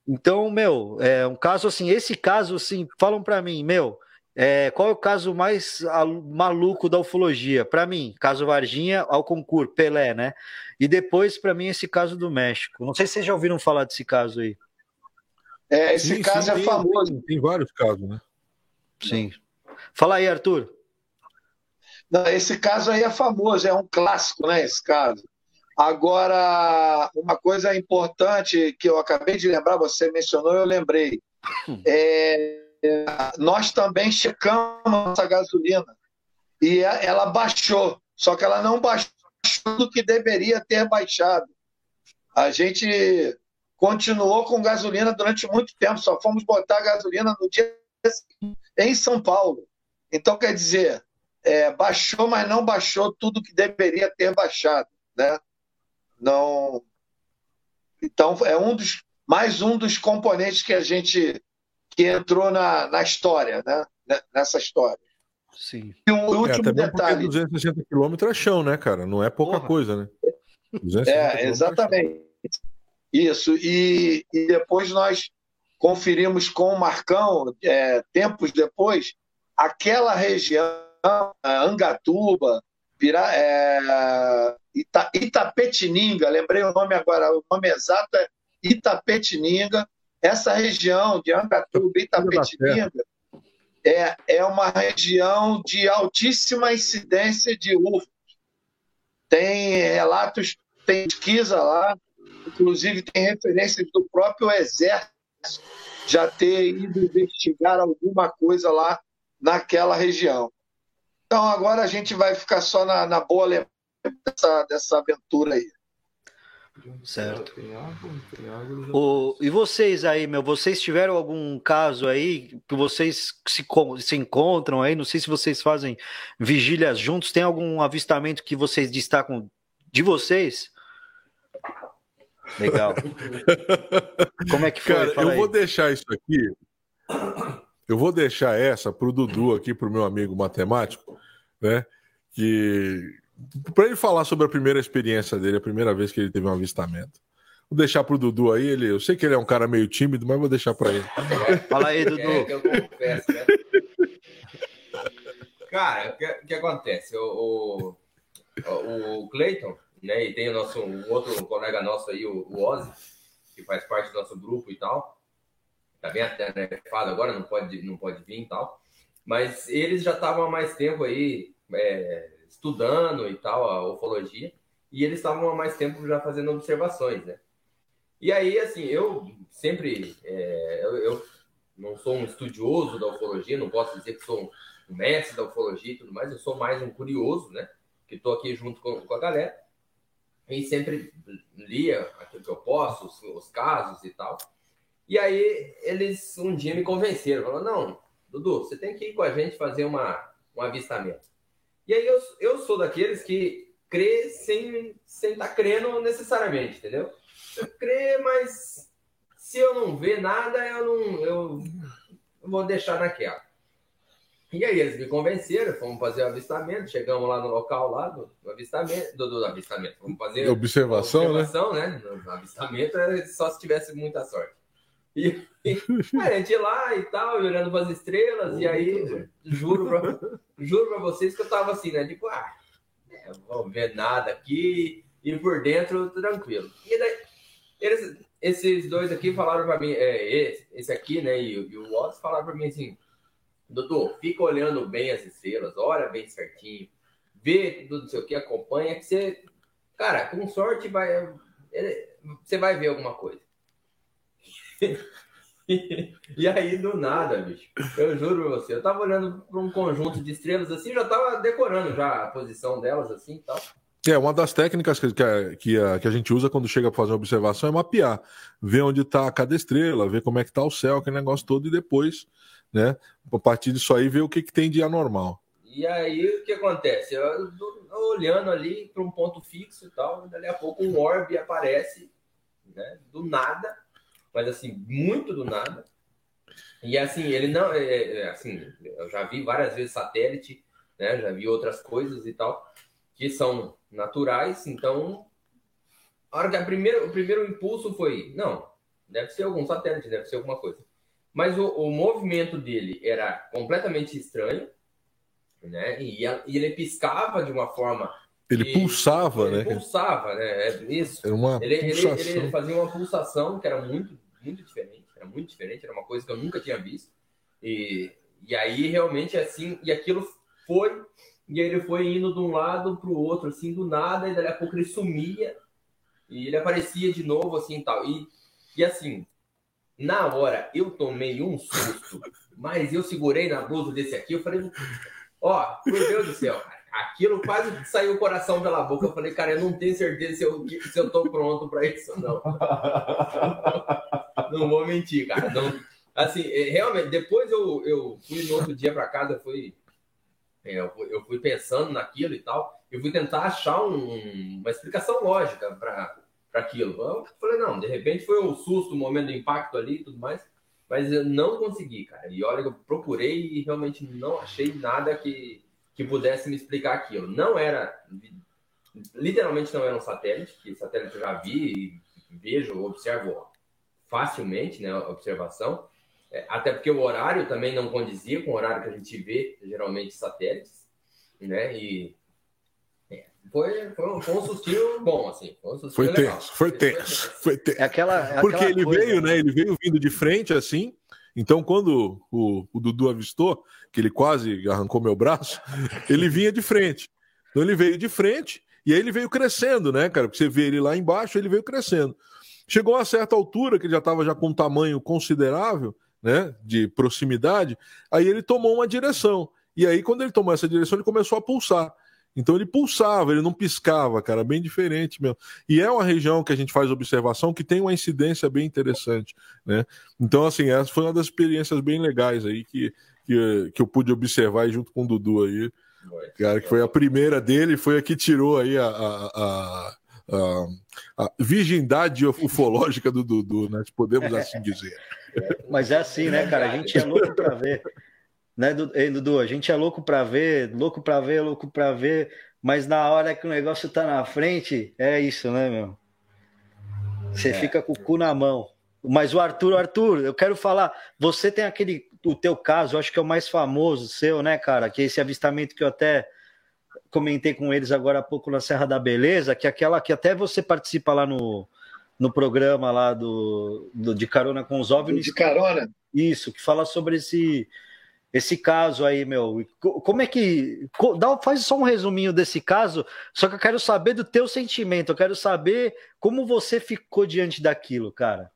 S2: Então, meu, é um caso assim, esse caso, assim, falam para mim, meu, é, qual é o caso mais maluco da ufologia? Para mim, caso Varginha, ao concurso, Pelé, né? E depois, para mim, esse caso do México. Não sei se vocês já ouviram falar desse caso aí.
S3: É, esse sim, caso sim, é
S4: tem,
S3: famoso.
S4: Tem, tem, vários casos, né?
S2: Sim. Fala aí, Arthur.
S3: Não, esse caso aí é famoso, é um clássico, né? Esse caso. Agora, uma coisa importante que eu acabei de lembrar, você mencionou, eu lembrei. é, nós também checamos essa gasolina e ela baixou, só que ela não baixou do que deveria ter baixado. A gente continuou com gasolina durante muito tempo, só fomos botar gasolina no dia em São Paulo. Então, quer dizer, é, baixou, mas não baixou tudo que deveria ter baixado, né? Não. Então, é um dos mais um dos componentes que a gente que entrou na, na história, né? Nessa história.
S2: Sim.
S3: E um é, último é, detalhe.
S4: 260 quilômetros é chão, né, cara? Não é pouca Porra. coisa, né?
S3: É, exatamente. Isso. E, e depois nós conferimos com o Marcão, é, tempos depois, aquela região, Angatuba, Pira, é, Ita, Itapetininga, lembrei o nome agora, o nome exato é Itapetininga. Essa região de Angatuba, Itapetininga, é, é uma região de altíssima incidência de UFOs. Tem relatos, tem pesquisa lá, inclusive tem referências do próprio Exército já ter ido investigar alguma coisa lá naquela região. Então agora a gente vai ficar só na, na boa lembrança dessa, dessa aventura aí.
S2: Certo. O, e vocês aí, meu, vocês tiveram algum caso aí que vocês se, se encontram aí? Não sei se vocês fazem vigílias juntos. Tem algum avistamento que vocês destacam de vocês? Legal. Como é que foi?
S4: Cara, Fala eu aí. vou deixar isso aqui. Eu vou deixar essa para o Dudu aqui, para o meu amigo matemático, né? Que para ele falar sobre a primeira experiência dele, a primeira vez que ele teve um avistamento. Vou deixar para o Dudu aí, ele, eu sei que ele é um cara meio tímido, mas vou deixar para ele.
S2: Fala aí, Dudu.
S6: É, eu confesso, né? Cara, o que, que, acontece? O, o, o Clayton, né? E tem o nosso um outro colega nosso aí, o, o Ozzy, que faz parte do nosso grupo e tal. Tá bem até nerfado agora, não pode, não pode vir e tal. Mas eles já estavam há mais tempo aí é, estudando e tal, a ufologia, e eles estavam há mais tempo já fazendo observações, né? E aí, assim, eu sempre, é, eu, eu, não sou um estudioso da ufologia, não posso dizer que sou um mestre da ufologia e tudo mais, eu sou mais um curioso, né? Que estou aqui junto com, com a galera e sempre lia aquilo que eu posso, os, os, casos e tal. E aí eles um dia me convenceram, falaram, não, Dudu, você tem que ir com a gente fazer uma, um avistamento. E aí eu, eu sou daqueles que crê sem estar tá crendo necessariamente, entendeu? Eu crê, mas se eu não ver nada, eu não eu vou deixar naquela. E aí eles me convenceram, fomos fazer o avistamento, chegamos lá no local lá do, do avistamento, do, do, avistamento, vamos fazer
S4: observação,
S6: observação né? né? No avistamento é só se tivesse muita sorte. E, e a gente ia lá e tal, olhando para as estrelas, e aí juro pra, juro pra vocês que eu tava assim, né? Tipo, ah, é, vou ver nada aqui, e por dentro tranquilo. E daí, eles, esses dois aqui falaram para mim, é, esse, esse aqui, né, e, e o Watts falaram para mim assim Doutor, fica olhando bem as estrelas, olha bem certinho, vê tudo não sei o que, acompanha, que você, cara, com sorte vai, você vai ver alguma coisa. e aí, do nada, bicho, eu juro pra você, eu tava olhando para um conjunto de estrelas assim, já tava decorando já a posição delas assim e tal.
S4: É, uma das técnicas que, que, a, que, a, que a gente usa quando chega para fazer uma observação é mapear, ver onde está cada estrela, ver como é que está o céu, aquele negócio todo, e depois né? A partir disso aí, ver o que, que tem de anormal.
S6: E aí, o que acontece? Eu, olhando ali para um ponto fixo e tal, dali a pouco um orbe aparece, né? Do nada, mas assim, muito do nada. E assim, ele não. É, é, é assim, eu já vi várias vezes satélite, né? Já vi outras coisas e tal, que são naturais, então. A hora que a primeira, o primeiro impulso foi, não, deve ser algum satélite, deve ser alguma coisa. Mas o, o movimento dele era completamente estranho, né? E, a, e ele piscava de uma forma.
S4: Ele que, pulsava,
S6: ele
S4: né?
S6: Pulsava, né? É isso.
S4: Era uma
S6: ele, ele, ele, fazia uma pulsação que era muito, muito diferente. Era muito diferente, era uma coisa que eu nunca tinha visto. E, e aí, realmente, assim, e aquilo foi. E ele foi indo de um lado para o outro, assim, do nada, e daí a pouco ele sumia. E ele aparecia de novo, assim, tal. E, e assim, Na hora, eu tomei um susto, mas eu segurei na blusa desse aqui, eu falei, ó, meu Deus do céu, aquilo quase saiu o coração pela boca. Eu falei, cara, eu não tenho certeza se eu, se eu tô pronto para isso, não. não vou mentir, cara. Não, assim, é, realmente, depois eu, eu fui no outro dia para casa, fui, é, eu fui pensando naquilo e tal, eu fui tentar achar um, uma explicação lógica para aquilo. Eu falei, não, de repente foi o susto, o momento do impacto ali e tudo mais, mas eu não consegui, cara. E olha, eu procurei e realmente não achei nada que, que pudesse me explicar aquilo. Não era, literalmente não era um satélite, que satélite eu já vi, vejo, observo facilmente, né, observação, é, até porque o horário também não condizia com o horário que a gente vê, geralmente, satélites, né, e foi, foi, um, foi um sustinho bom, assim. Foi, um
S4: foi tenso, foi tenso, foi tenso.
S2: É aquela, é
S4: Porque
S2: aquela
S4: ele
S2: coisa,
S4: veio, né? Ele veio vindo de frente, assim. Então, quando o, o Dudu avistou, que ele quase arrancou meu braço, ele vinha de frente. Então, ele veio de frente e aí ele veio crescendo, né, cara? Porque você vê ele lá embaixo, ele veio crescendo. Chegou a certa altura, que ele já estava já com um tamanho considerável, né, de proximidade, aí ele tomou uma direção. E aí, quando ele tomou essa direção, ele começou a pulsar. Então ele pulsava, ele não piscava, cara, bem diferente mesmo. E é uma região que a gente faz observação que tem uma incidência bem interessante, né? Então, assim, essa foi uma das experiências bem legais aí que, que, que eu pude observar junto com o Dudu aí. Cara, que foi a primeira dele, foi a que tirou aí a, a, a, a, a virgindade ufológica do Dudu, né? Podemos assim dizer.
S2: Mas é assim, né, cara? A gente é louco pra ver. Né, Dudu? A gente é louco pra ver, louco pra ver, louco pra ver, mas na hora que o negócio tá na frente, é isso, né, meu? Você é. fica com o cu na mão. Mas o Arthur, Arthur, eu quero falar, você tem aquele, o teu caso, acho que é o mais famoso seu, né, cara? Que é esse avistamento que eu até comentei com eles agora há pouco na Serra da Beleza, que é aquela que até você participa lá no, no programa lá do, do de carona com os OVNIs.
S3: De carona.
S2: Isso, que fala sobre esse esse caso aí, meu. Como é que. Dá, faz só um resuminho desse caso, só que eu quero saber do teu sentimento, eu quero saber como você ficou diante daquilo, cara.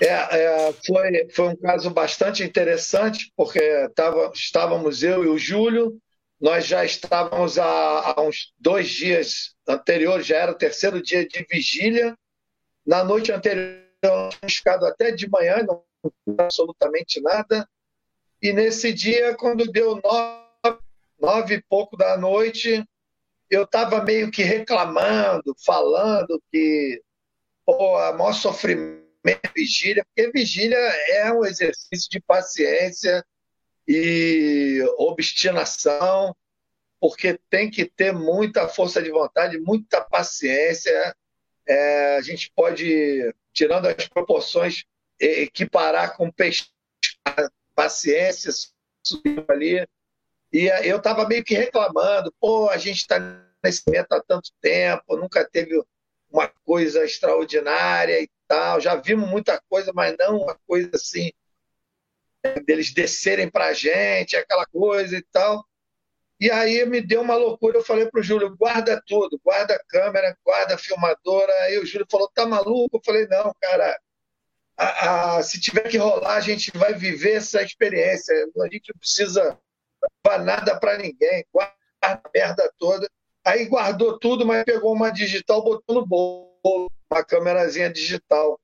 S3: É, é, foi, foi um caso bastante interessante, porque tava, estávamos eu e o Júlio, nós já estávamos há, há uns dois dias anteriores, já era o terceiro dia de vigília. Na noite anterior, ficado até de manhã, não absolutamente nada. E nesse dia, quando deu nove, nove e pouco da noite, eu estava meio que reclamando, falando que a maior sofrimento é vigília, porque vigília é um exercício de paciência e obstinação, porque tem que ter muita força de vontade, muita paciência. É, a gente pode, tirando as proporções equiparar com paciência ali. E eu estava meio que reclamando, pô, a gente está nesse momento há tanto tempo, nunca teve uma coisa extraordinária e tal. Já vimos muita coisa, mas não uma coisa assim deles descerem para a gente, aquela coisa e tal. E aí me deu uma loucura. Eu falei para o Júlio: guarda tudo, guarda a câmera, guarda a filmadora. Aí o Júlio falou: tá maluco? Eu falei: não, cara, a, a, se tiver que rolar, a gente vai viver essa experiência. A gente não precisa dar nada para ninguém, guarda a merda toda. Aí guardou tudo, mas pegou uma digital, botou no bolso, uma câmerazinha digital.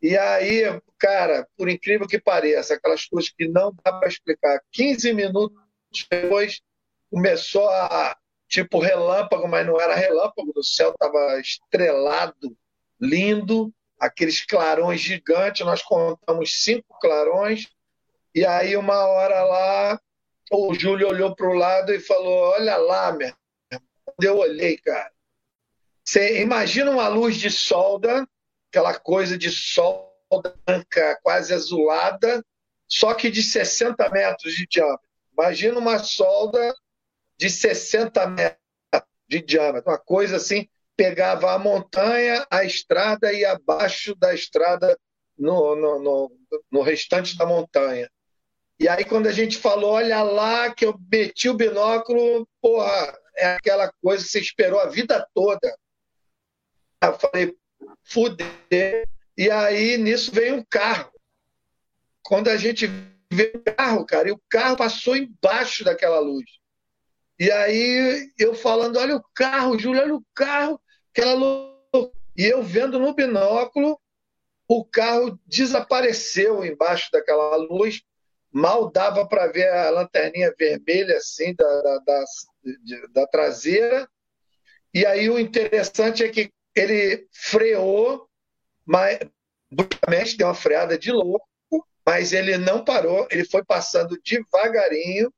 S3: E aí, cara, por incrível que pareça, aquelas coisas que não dá para explicar. 15 minutos depois, começou a, tipo, relâmpago, mas não era relâmpago, o céu estava estrelado, lindo, aqueles clarões gigantes, nós contamos cinco clarões, e aí uma hora lá, o Júlio olhou para o lado e falou, olha lá, meu. Eu olhei, cara. Você imagina uma luz de solda, aquela coisa de solda branca, quase azulada, só que de 60 metros de diâmetro. Imagina uma solda de 60 metros de diâmetro, uma coisa assim pegava a montanha, a estrada e abaixo da estrada no, no, no, no restante da montanha. E aí, quando a gente falou, olha lá, que eu meti o binóculo, porra, é aquela coisa que você esperou a vida toda. Eu falei, fuder. E E aí, nisso, veio um carro. Quando a gente vê o carro, cara, e o carro passou embaixo daquela luz. E aí, eu falando, olha o carro, Júlio, olha o carro, aquela luz. E eu vendo no binóculo, o carro desapareceu embaixo daquela luz, mal dava para ver a lanterninha vermelha assim da, da, da, da, traseira. E aí o interessante é que ele freou, mas deu uma freada de louco, mas ele não parou, ele foi passando devagarinho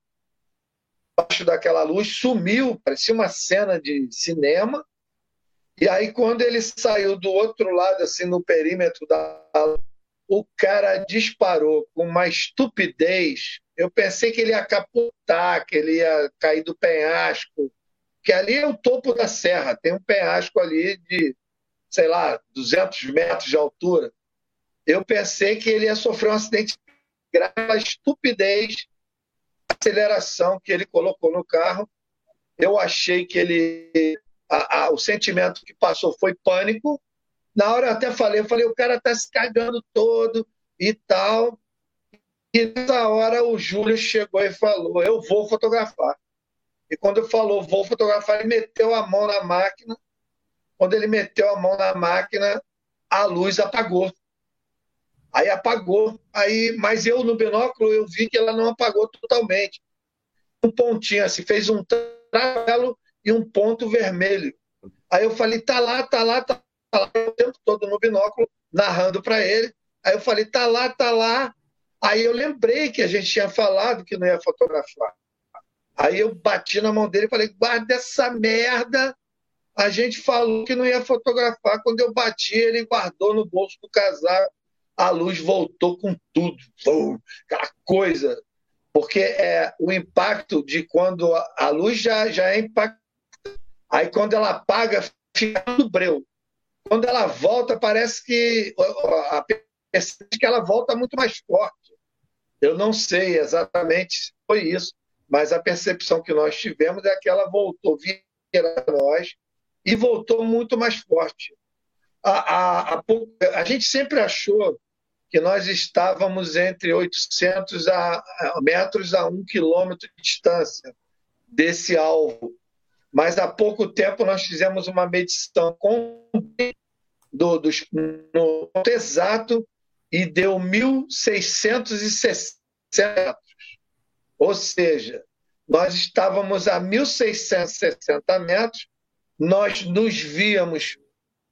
S3: embaixo daquela luz, sumiu, parecia uma cena de cinema. E aí, quando ele saiu do outro lado, assim, no perímetro da o cara disparou com uma estupidez. Eu pensei que ele ia capotar, que ele ia cair do penhasco, que ali é o topo da serra, tem um penhasco ali de, sei lá, 200 metros de altura. Eu pensei que ele ia sofrer um acidente grave, a estupidez, a aceleração que ele colocou no carro. Eu achei que ele, a, a, o sentimento que passou foi pânico, na hora eu até falei, eu falei, o cara tá se cagando todo e tal. E nessa hora o Júlio chegou e falou, eu vou fotografar. E quando ele falou, vou fotografar, ele meteu a mão na máquina. Quando ele meteu a mão na máquina, a luz apagou. Aí apagou. Aí, mas eu no binóculo eu vi que ela não apagou totalmente. Um pontinho assim, fez um travelo e um ponto vermelho. Aí eu falei, tá lá, tá lá, tá lá o tempo todo no binóculo, narrando para ele. Aí eu falei, tá lá, tá lá. Aí eu lembrei que a gente tinha falado que não ia fotografar. Aí eu bati na mão dele e falei, guarda essa merda. A gente falou que não ia fotografar. Quando eu bati, ele guardou no bolso do casaco. A luz voltou com tudo. aquela coisa. Porque é o impacto de quando a luz já, já é impacto. Aí quando ela apaga, fica tudo breu. Quando ela volta, parece que a que ela volta muito mais forte. Eu não sei exatamente se foi isso, mas a percepção que nós tivemos é que ela voltou a nós e voltou muito mais forte. A, a, a, a, gente sempre achou que nós estávamos entre 800 a, metros a um quilômetro de distância desse alvo. Mas há pouco tempo nós fizemos uma medição com do, do, no ponto exato e deu 1.660 metros. Ou seja, nós estávamos a 1.660 metros, nós nos víamos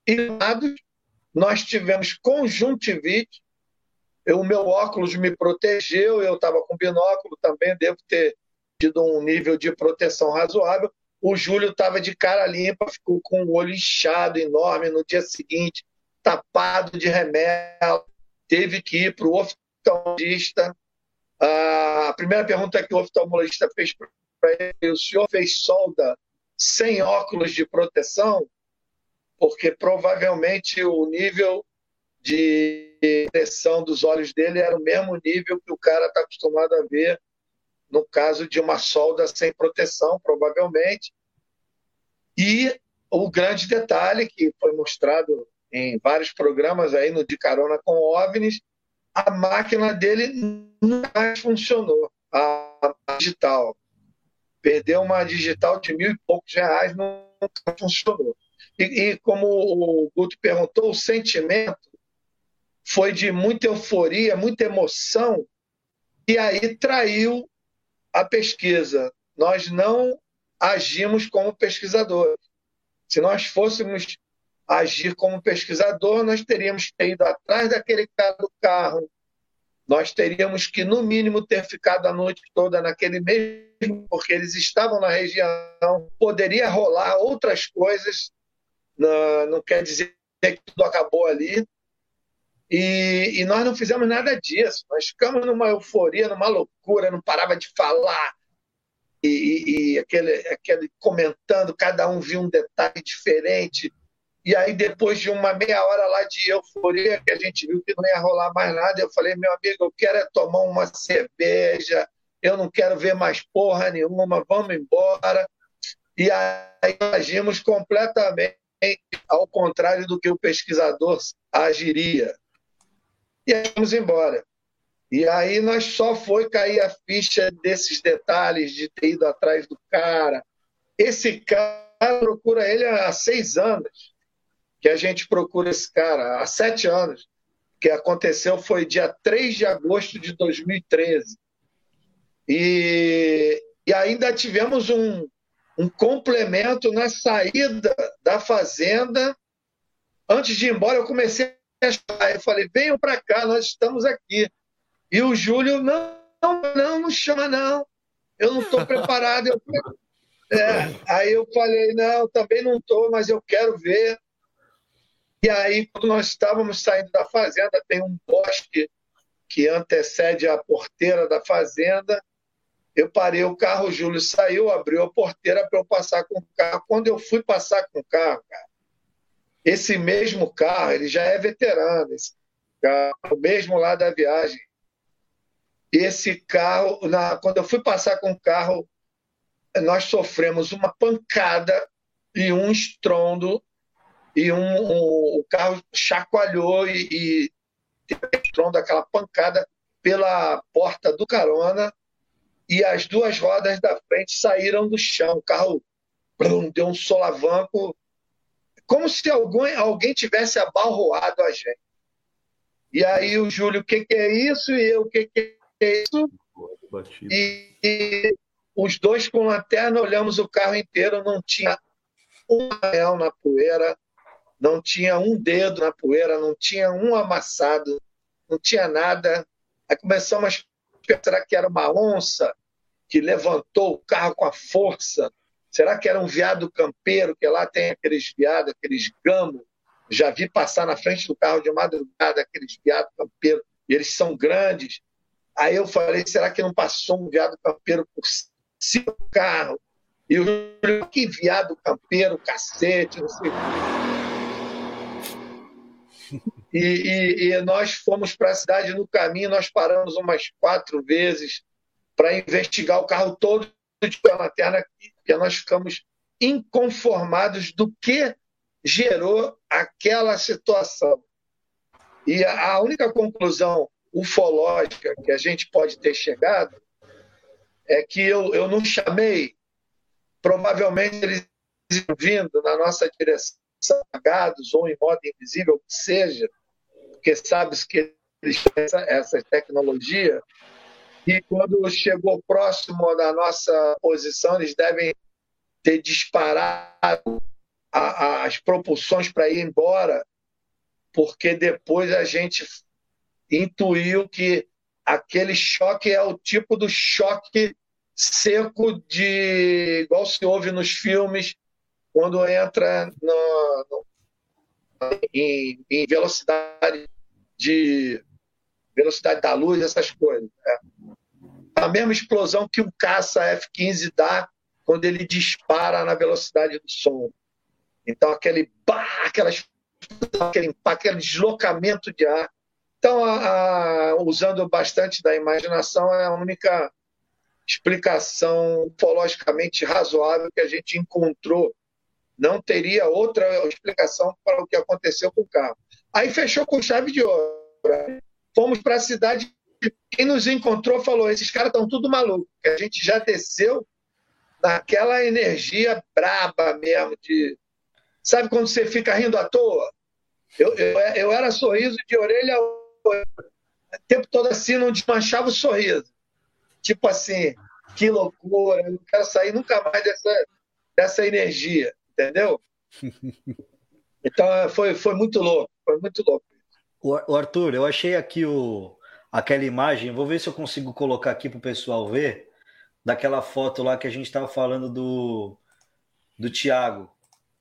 S3: ilados, nós tivemos conjuntivite, o meu óculos me protegeu, eu estava com binóculo também, devo ter tido um nível de proteção razoável, o Júlio estava de cara limpa, ficou com o olho inchado, enorme, no dia seguinte, tapado de remédio, teve que ir para o oftalmologista. a primeira pergunta que o oftalmologista fez para ele: o senhor fez solda sem óculos de proteção? Porque provavelmente o nível de pressão dos olhos dele era o mesmo nível que o cara está acostumado a ver no caso de uma solda sem proteção, provavelmente. E o grande detalhe que foi mostrado em vários programas aí no De Carona com OVNIs, a máquina dele nunca mais funcionou, a, digital. Perdeu uma digital de mil e poucos reais, nunca funcionou. E, e como o Guto perguntou, o sentimento foi de muita euforia, muita emoção, e aí traiu a pesquisa. Nós não agimos como pesquisadores. Se nós fôssemos agir como pesquisador, nós teríamos que ter ido atrás daquele cara do carro, nós teríamos que, no mínimo, ter ficado a noite toda naquele mesmo, porque eles estavam na região. Poderia rolar outras coisas, não, não quer dizer que tudo acabou ali, e, e, nós não fizemos nada disso. Nós ficamos numa euforia, numa loucura, não parava de falar. E, e, e aquele, aquele comentando, cada um viu um detalhe diferente. E aí, depois de uma meia hora lá de euforia, que a gente viu que não ia rolar mais nada, eu falei, meu amigo, eu quero é tomar uma cerveja, eu não quero ver mais porra nenhuma, vamos embora. E aí agimos completamente ao contrário do que o pesquisador agiria E fomos embora. E aí nós só foi cair a ficha desses detalhes de ter ido atrás do cara. Esse cara procura ele há seis anos que a gente procura esse cara, há sete anos. O que aconteceu foi dia 3 de agosto de 2013. E, e ainda tivemos um, um complemento na saída da fazenda. Antes de ir embora, eu comecei. Eu falei: venham para cá, nós estamos aqui. E o Júlio, não, não, não chama, não. Eu não estou preparado. Eu, é, aí eu falei, não, também não estou, mas eu quero ver. E aí, quando nós estávamos saindo da fazenda, tem um bosque que antecede a porteira da fazenda. Eu parei o carro, o Júlio saiu, abriu a porteira para eu passar com o carro. Quando eu fui passar com o carro, cara, esse mesmo carro, ele já é veterano, esse carro, mesmo lá da viagem esse carro, na, quando eu fui passar com o carro, nós sofremos uma pancada e um estrondo, e um, um o carro chacoalhou e, e estrondo, aquela pancada pela porta do carona, e as duas rodas da frente saíram do chão. O carro deu um solavanco, como se alguém, alguém tivesse abalroado a gente. E aí o Júlio, o que, que é isso? E eu, o que, que isso. E, e, os dois com lanterna olhamos o carro inteiro, não tinha um real na poeira, não tinha um dedo na poeira, não tinha um amassado, não tinha nada. Aí começamos a pensar que era uma onça que levantou o carro com a força. Será que era um veado campeiro, que lá tem aqueles veados, aqueles gamos? Já vi passar na frente do carro de madrugada aqueles veados campeiros, e eles são grandes. Aí eu falei, será que não passou um viado campeiro por cima do carro? E falei, que viado campeiro, cacete, não sei. E, e, e nós fomos para a cidade no caminho, nós paramos umas quatro vezes para investigar o carro todo de lanterna, porque nós ficamos inconformados do que gerou aquela situação. E a única conclusão ufológica que a gente pode ter chegado é que eu, eu não chamei, provavelmente eles vindo na nossa direção, apagados ou em modo invisível, que seja, porque sabes que eles têm essa, essa tecnologia, e quando chegou próximo da nossa posição, eles devem ter disparado a, as propulsões para ir embora, porque depois a gente intuiu que aquele choque é o tipo do choque seco de igual se ouve nos filmes quando entra no, no, em, em, velocidade de velocidade da luz, essas coisas. Né? A mesma explosão que um caça F-15 dá quando ele dispara na velocidade do som. Então aquele pá, aquelas, aquele, aquele deslocamento de ar então, a, a, usando bastante da imaginação, é a única explicação ufologicamente razoável que a gente encontrou. Não teria outra explicação para o que aconteceu com o carro. Aí fechou com chave de ouro. Fomos para a cidade. Quem nos encontrou falou: esses caras estão tudo malucos. A gente já desceu naquela energia braba mesmo de. Sabe quando você fica rindo à toa? Eu, eu, eu era sorriso de orelha a o tempo todo assim, não desmanchava o sorriso. Tipo assim, que loucura, eu não quero sair nunca mais dessa, dessa energia, entendeu? Então foi, foi muito louco, foi muito louco.
S2: O Arthur, eu achei aqui o, aquela imagem, vou ver se eu consigo colocar aqui para o pessoal ver, daquela foto lá que a gente estava falando do, do Tiago.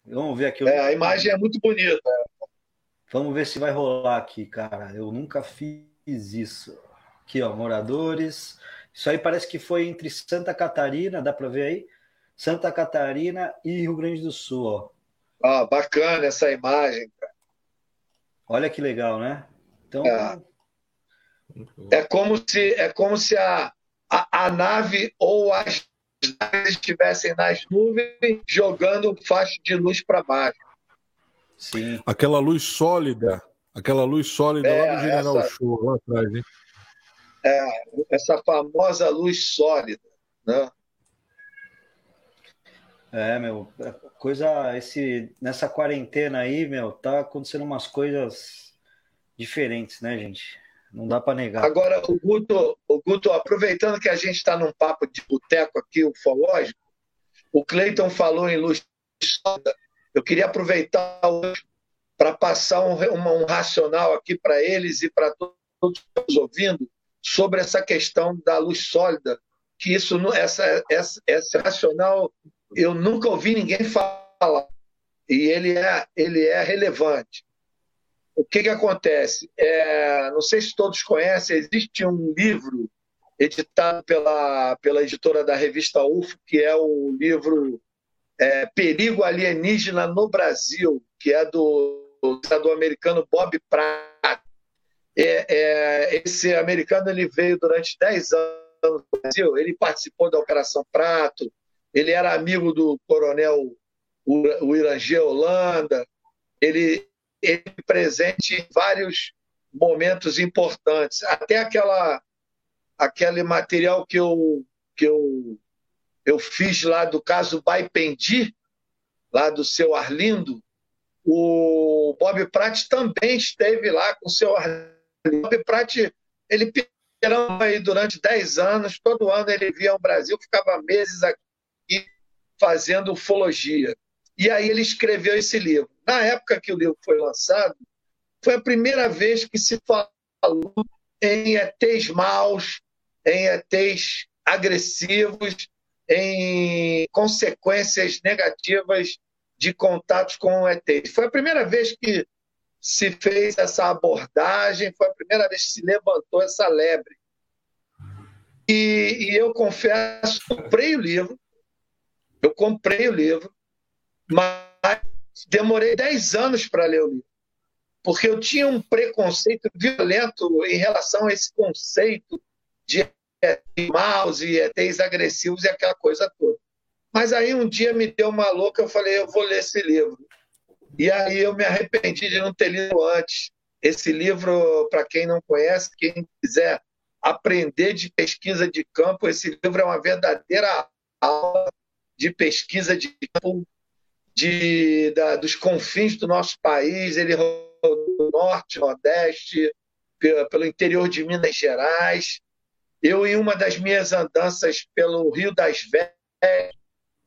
S2: Vamos ver aqui.
S3: É, a imagem é muito bonita.
S2: Vamos ver se vai rolar aqui, cara. Eu nunca fiz isso. Aqui, ó, moradores. Isso aí parece que foi entre Santa Catarina, dá para ver aí? Santa Catarina e Rio Grande do Sul, ó.
S3: Ah, bacana essa imagem, cara.
S2: Olha que legal, né? Então.
S3: É, é como se, é como se a, a, a nave ou as naves estivessem nas nuvens jogando faixa de luz para baixo.
S4: Sim. Aquela luz sólida, Aquela luz sólida
S3: É,
S4: lá do General
S3: essa-
S4: Show, lá atrás, hein?
S3: É, essa famosa luz sólida. Né?
S2: É, meu, coisa esse nessa quarentena aí, meu, tá acontecendo umas coisas diferentes, né, gente? Não dá pra negar.
S3: Agora, o Guto, o Guto, aproveitando que a gente está num papo de boteco aqui, ufológico, o Cleiton falou em luz sólida. Eu queria aproveitar para passar um, um racional aqui para eles e para todos que estão ouvindo sobre essa questão da luz sólida, que isso, essa, essa, esse racional eu nunca ouvi ninguém falar e ele é, ele é relevante. O que, que acontece? É, não sei se todos conhecem, existe um livro editado pela, pela editora da revista UFO, que é o livro é, Perigo Alienígena no Brasil, que é do, do americano Bob Pratt. É, é, esse americano ele veio durante 10 anos no Brasil, ele participou da Operação Prato, ele era amigo do coronel o Irangê Holanda, ele, ele presente em vários momentos importantes, até aquela aquele material que eu que eu eu fiz lá do caso Baipendi, lá do seu Arlindo, o Bob Pratt também esteve lá com o seu Arlindo. O Bob Pratt, ele pirou aí durante 10 anos, todo ano ele via o Brasil, ficava meses aqui fazendo ufologia. E aí ele escreveu esse livro. Na época que o livro foi lançado, foi a primeira vez que se falou em ETs maus, em ETs agressivos, em consequências negativas de contatos com ETs. Foi a primeira vez que se fez essa abordagem, foi a primeira vez que se levantou essa lebre. E, e eu confesso, comprei o livro, eu comprei o livro, mas demorei 10 anos para ler o livro, porque eu tinha um preconceito violento em relação a esse conceito de maus e ETs agressivos e aquela coisa toda. Mas aí um dia me deu uma louca, eu falei, eu vou ler esse livro. E aí eu me arrependi de não ter lido antes. Esse livro, para quem não conhece, quem quiser aprender de pesquisa de campo, esse livro é uma verdadeira aula de pesquisa de campo de, da, dos confins do nosso país. Ele rodou do norte, nordeste, pelo interior de Minas Gerais. Eu, em uma das minhas andanças pelo Rio das Velhas,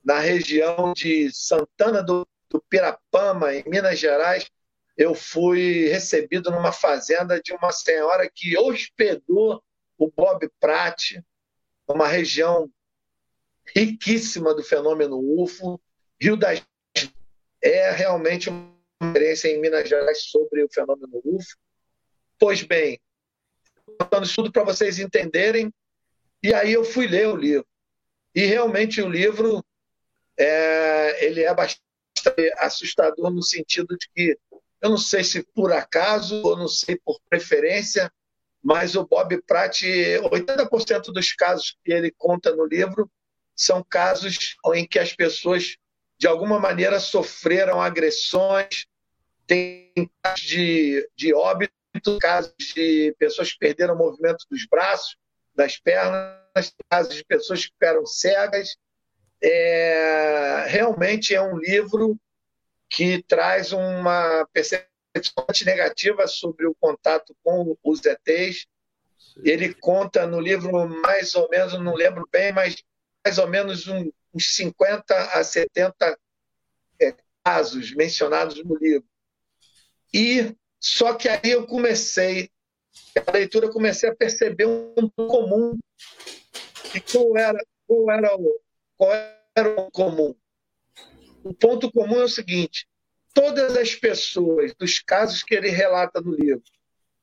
S3: na região de Santana do, do Pirapama, em Minas Gerais, eu fui recebido numa fazenda de uma senhora que hospedou o Bob Pratt, uma região riquíssima do fenômeno UFO. Rio das é realmente uma experiência em Minas Gerais sobre o fenômeno UFO. Pois bem, contando isso tudo para vocês entenderem, e aí eu fui ler o livro. E realmente o livro é, ele é bastante assustador no sentido de que eu não sei se por acaso ou não sei por preferência, mas o Bob Pratt, 80% dos casos que ele conta no livro são casos em que as pessoas de alguma maneira sofreram agressões, tem casos de, de óbito, casos de pessoas que perderam o movimento dos braços, das pernas, casos de pessoas que ficaram cegas. É, realmente é um livro que traz uma percepção negativa sobre o contato com os ETs. Ele conta no livro mais ou menos, não lembro bem, mas mais ou menos um, uns 50 a 70 é, casos mencionados no livro. E só que aí eu comecei, a leitura, comecei a perceber um ponto comum. E qual era, qual era o, qual era o comum? O ponto comum é o seguinte: todas as pessoas dos casos que ele relata no livro,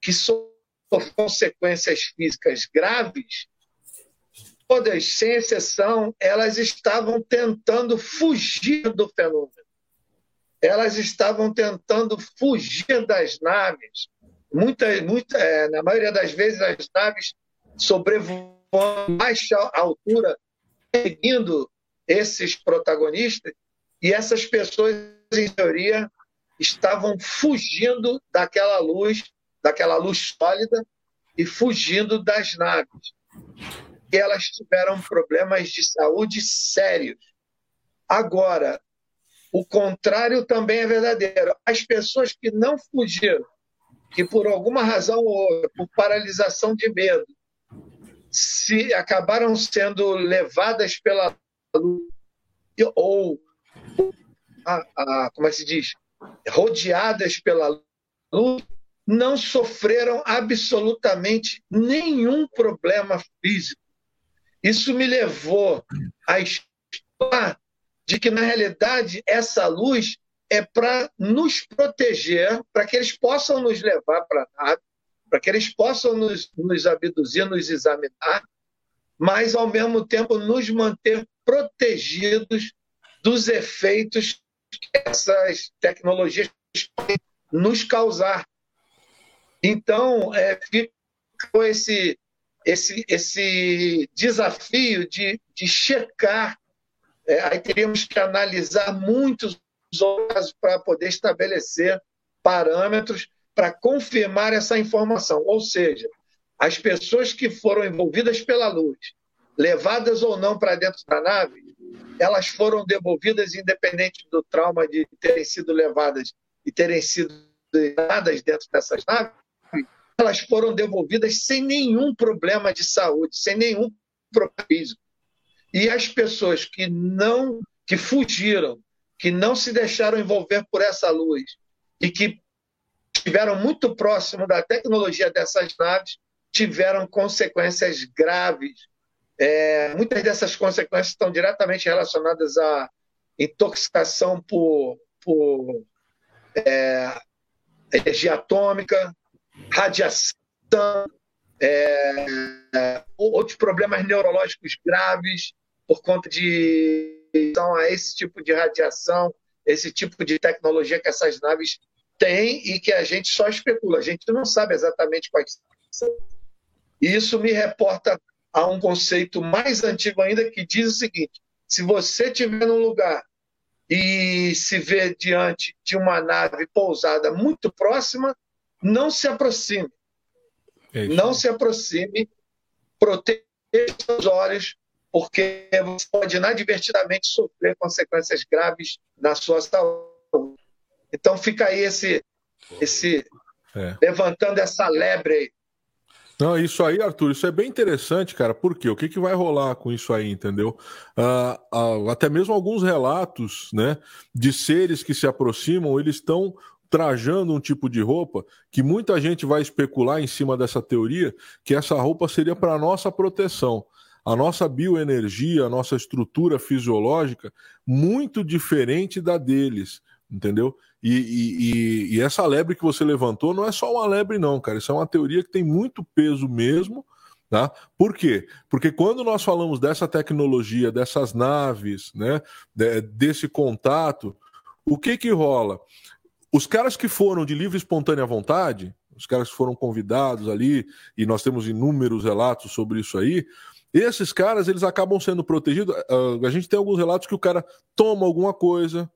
S3: que sofrem consequências físicas graves, todas, sem exceção, elas estavam tentando fugir do fenômeno. Elas estavam tentando fugir das naves. Muita, muita, é, na maioria das vezes, as naves sobrevoando baixa altura, seguindo esses protagonistas, e essas pessoas, em teoria, estavam fugindo daquela luz, daquela luz sólida e fugindo das naves. E elas tiveram problemas de saúde sérios. Agora, o contrário também é verdadeiro. As pessoas que não fugiram, que por alguma razão ou outra, por paralisação de medo, se acabaram sendo levadas pela luz ou a, a, como é que se diz, rodeadas pela luz, não sofreram absolutamente nenhum problema físico. Isso me levou a estudar de que, na realidade, essa luz é para nos proteger, para que eles possam nos levar para a nave, para que eles possam nos, nos abduzir, nos examinar, mas, ao mesmo tempo, nos manter protegidos dos efeitos que essas tecnologias podem nos causar. Então, é, ficou esse, esse, esse desafio de, de checar é, aí teríamos que analisar muitos casos para poder estabelecer parâmetros para confirmar essa informação. Ou seja, as pessoas que foram envolvidas pela luz, levadas ou não para dentro da nave, elas foram devolvidas independente do trauma de terem sido levadas e terem sido levadas dentro dessas naves, elas foram devolvidas sem nenhum problema de saúde, sem nenhum problema físico. E as pessoas que não, que fugiram, que não se deixaram envolver por essa luz e que estiveram muito próximo da tecnologia dessas naves, tiveram consequências graves. É, muitas dessas consequências estão diretamente relacionadas à intoxicação por, por é, energia atômica, radiação, é, outros problemas neurológicos graves, por conta de então, a esse tipo de radiação, esse tipo de tecnologia que essas naves têm e que a gente só especula, a gente não sabe exatamente quais são. E isso me reporta a um conceito mais antigo ainda que diz o seguinte: se você estiver num lugar e se vê diante de uma nave pousada muito próxima, não se aproxime. É não se aproxime, proteja os olhos, porque você pode inadvertidamente sofrer consequências graves na sua saúde. Então fica aí esse, esse é. levantando essa lebre aí.
S4: Não, isso aí, Arthur, isso é bem interessante, cara. Por quê? O que, que vai rolar com isso aí, entendeu? Uh, uh, até mesmo alguns relatos, né, de seres que se aproximam, eles estão trajando um tipo de roupa que muita gente vai especular em cima dessa teoria que essa roupa seria para nossa proteção a nossa bioenergia, a nossa estrutura fisiológica muito diferente da deles, entendeu? E, e, e, essa lebre que você levantou não é só uma lebre, não, cara. Isso é uma teoria que tem muito peso mesmo. Tá? Por quê? Porque quando nós falamos dessa tecnologia, dessas naves, né, desse contato, o que que rola? Os caras que foram de livre e espontânea vontade, os caras que foram convidados ali, e nós temos inúmeros relatos sobre isso aí, esses caras, eles acabam sendo protegidos. Uh, a gente tem alguns relatos que o cara toma alguma coisa,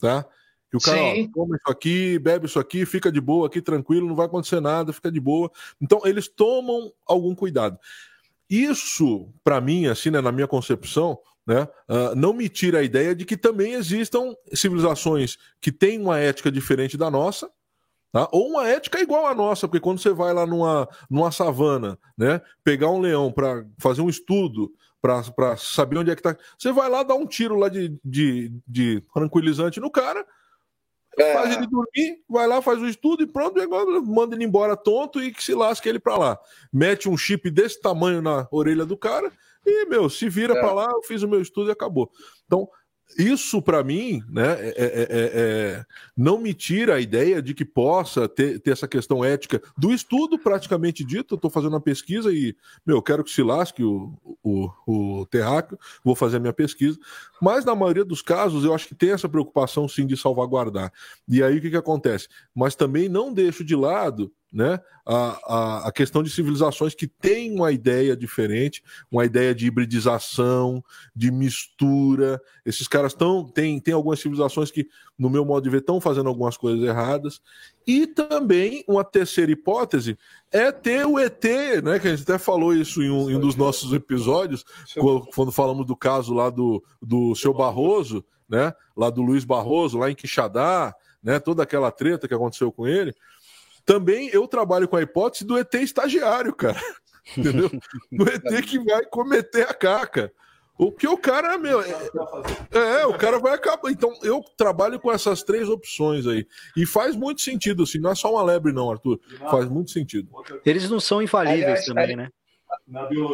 S4: tá? Que o cara ó, toma isso aqui, bebe isso aqui, fica de boa aqui, tranquilo, não vai acontecer nada, fica de boa. Então, eles tomam algum cuidado. Isso, para mim, assim, né, na minha concepção, né, uh, não me tira a ideia de que também existam civilizações que têm uma ética diferente da nossa, Tá? Ou uma ética igual à nossa, porque quando você vai lá numa, numa savana, né, pegar um leão para fazer um estudo, para saber onde é que tá. Você vai lá dar um tiro lá de, de, de tranquilizante no cara, é. faz ele dormir, vai lá, faz o estudo e pronto, e agora manda ele embora tonto e que se lasque ele para lá. Mete um chip desse tamanho na orelha do cara e, meu, se vira é. para lá, eu fiz o meu estudo e acabou. Então, isso para mim né, é, é, é, é, não me tira a ideia de que possa ter, ter essa questão ética do estudo praticamente dito. Eu estou fazendo uma pesquisa e, meu, quero que se lasque o, o, o terráqueo, vou fazer a minha pesquisa. Mas na maioria dos casos eu acho que tem essa preocupação sim de salvaguardar. E aí o que, que acontece? Mas também não deixo de lado né, a, a, a, questão de civilizações que têm uma ideia diferente, uma ideia de hibridização, de mistura. Esses caras estão. Tem, tem algumas civilizações que, no meu modo de ver, estão fazendo algumas coisas erradas. E também uma terceira hipótese é ter o ET, né? Que a gente até falou isso em um, em um dos nossos episódios, quando falamos do caso lá do, do seu Barroso, né? Lá do Luiz Barroso, lá em Quixadá, né? Toda aquela treta que aconteceu com ele. Também eu trabalho com a hipótese do ET estagiário, cara. Entendeu? Do ET que vai cometer a caca. O que o cara, meu. É, é, o cara vai acabar. Então, eu trabalho com essas três opções aí. E faz muito sentido, assim. Não é só uma lebre, não, Arthur. Faz muito sentido.
S2: Eles não são infalíveis aliás, também, né?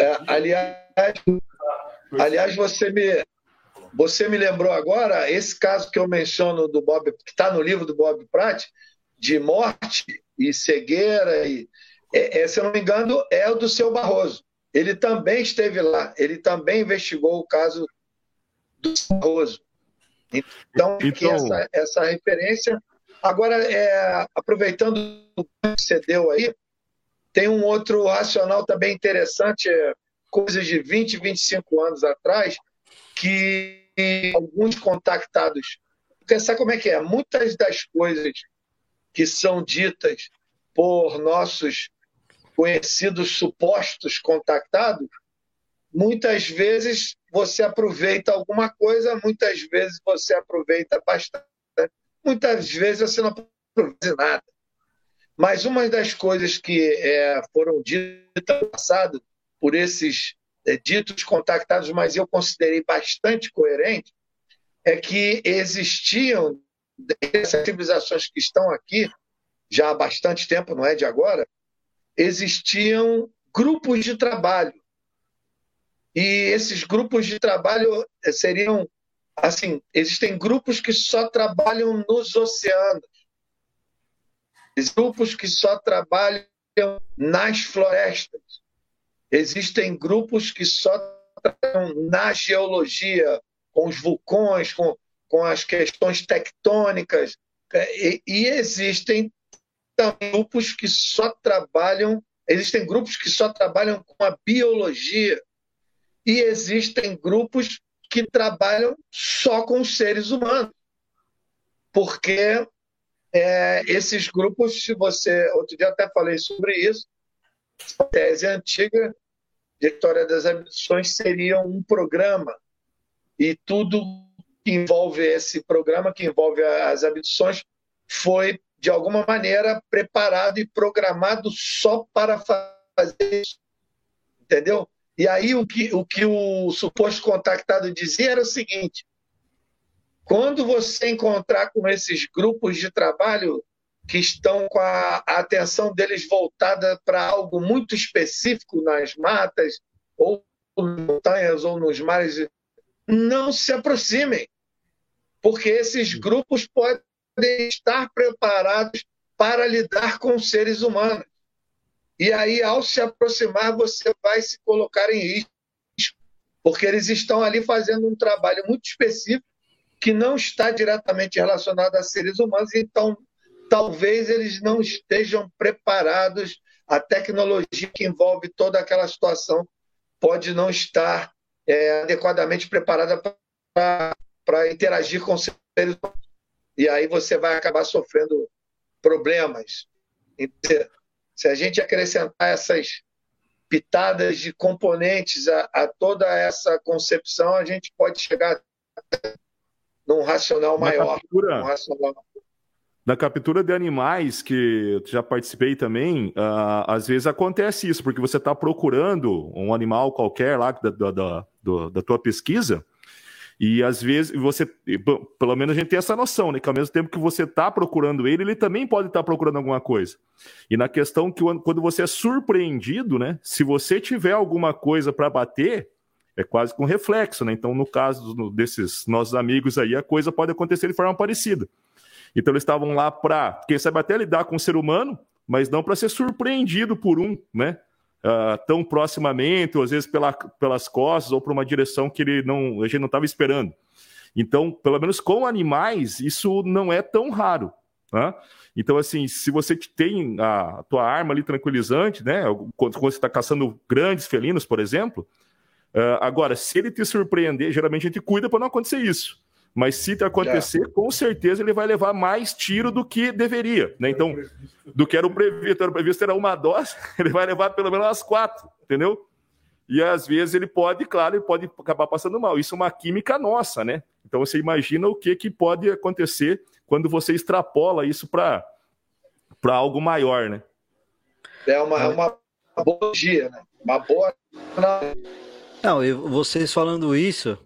S3: É, aliás, aliás, você me, você me lembrou agora esse caso que eu menciono do Bob, que está no livro do Bob Pratt, de morte e cegueira, e, é, é, se eu não me engano, é o do seu Barroso. Ele também esteve lá, ele também investigou o caso do Barroso. Então, então... Essa, essa referência. Agora, é, aproveitando o que você deu aí, tem um outro racional também interessante, é, coisas de 20, 25 anos atrás, que alguns contactados. Porque sabe como é que é? Muitas das coisas que são ditas por nossos conhecidos supostos contactados, muitas vezes você aproveita alguma coisa, muitas vezes você aproveita bastante, muitas vezes você não aproveita nada. Mas uma das coisas que é, foram ditas no passado por esses é, ditos contactados, mas eu considerei bastante coerente, é que existiam essas civilizações que estão aqui já há bastante tempo, não é de agora, existiam grupos de trabalho. E esses grupos de trabalho eh, seriam assim, existem grupos que só trabalham nos oceanos. Grupos que só trabalham nas florestas. Existem grupos que só trabalham na geologia, com os vulcões, com, com as questões tectônicas. E, e existem grupos que só trabalham, existem grupos que só trabalham com a biologia. E existem grupos que trabalham só com os seres humanos. Porque é, esses grupos, se você. Outro dia até falei sobre isso, a tese antiga Vitória das Ambições seria um programa e tudo envolve esse programa, que envolve as ambições, foi de alguma maneira preparado e programado só para fazer isso, entendeu? E aí o que o, que o suposto contactado dizia era o seguinte: quando você encontrar com esses grupos de trabalho que estão com a, atenção deles voltada para algo muito específico nas matas, ou nas montanhas, ou nos mares, não se aproximem, porque esses grupos podem estar preparados para lidar com seres humanos. E aí, ao se aproximar, você vai se colocar em risco, porque eles estão ali fazendo um trabalho muito específico que não está diretamente relacionado a seres humanos, então talvez eles não estejam preparados. A tecnologia que envolve toda aquela situação pode não estar é, adequadamente preparada para interagir com seres humanos. E aí você vai acabar sofrendo problemas. Se a gente acrescentar essas pitadas de componentes a, a toda essa concepção, a gente pode chegar num racional maior.
S7: Captura, um racional na captura de animais, que eu já participei também, uh, às vezes acontece isso, porque você está procurando um animal qualquer lá da, da, da, da, tua pesquisa, e às vezes você, pelo menos a gente tem essa noção, né? Que ao mesmo tempo que você está procurando ele, ele também pode estar tá procurando alguma coisa. E na questão que quando você é surpreendido, né? Se você tiver alguma coisa para bater, é quase com reflexo, né? Então, no caso desses nossos amigos aí, a coisa pode acontecer de forma parecida. Então eles estavam lá para, quem sabe até lidar com o ser humano, mas não para ser surpreendido por um, né? Uh, tão proximamente, ou às vezes pela, pelas costas, ou para uma direção que ele não, a gente não estava esperando. Então, pelo menos com animais, isso não é tão raro. Né? Então, assim, se você tem a tua arma ali tranquilizante, né? Quando, quando você está caçando grandes felinos, por exemplo. Uh, agora, se ele te surpreender, geralmente a gente cuida para não acontecer isso. Mas se acontecer, é. com certeza ele vai levar mais tiro do que deveria. Né? Então, do que era o previsto. Era o previsto era uma dose, ele vai levar pelo menos umas quatro, entendeu? E às vezes ele pode, claro, ele pode acabar passando mal. Isso é uma química nossa, né? Então você imagina o que, que pode acontecer quando você extrapola isso para algo maior, né?
S3: É uma, é uma boa dia, né? Uma boa.
S2: Não, e vocês falando isso,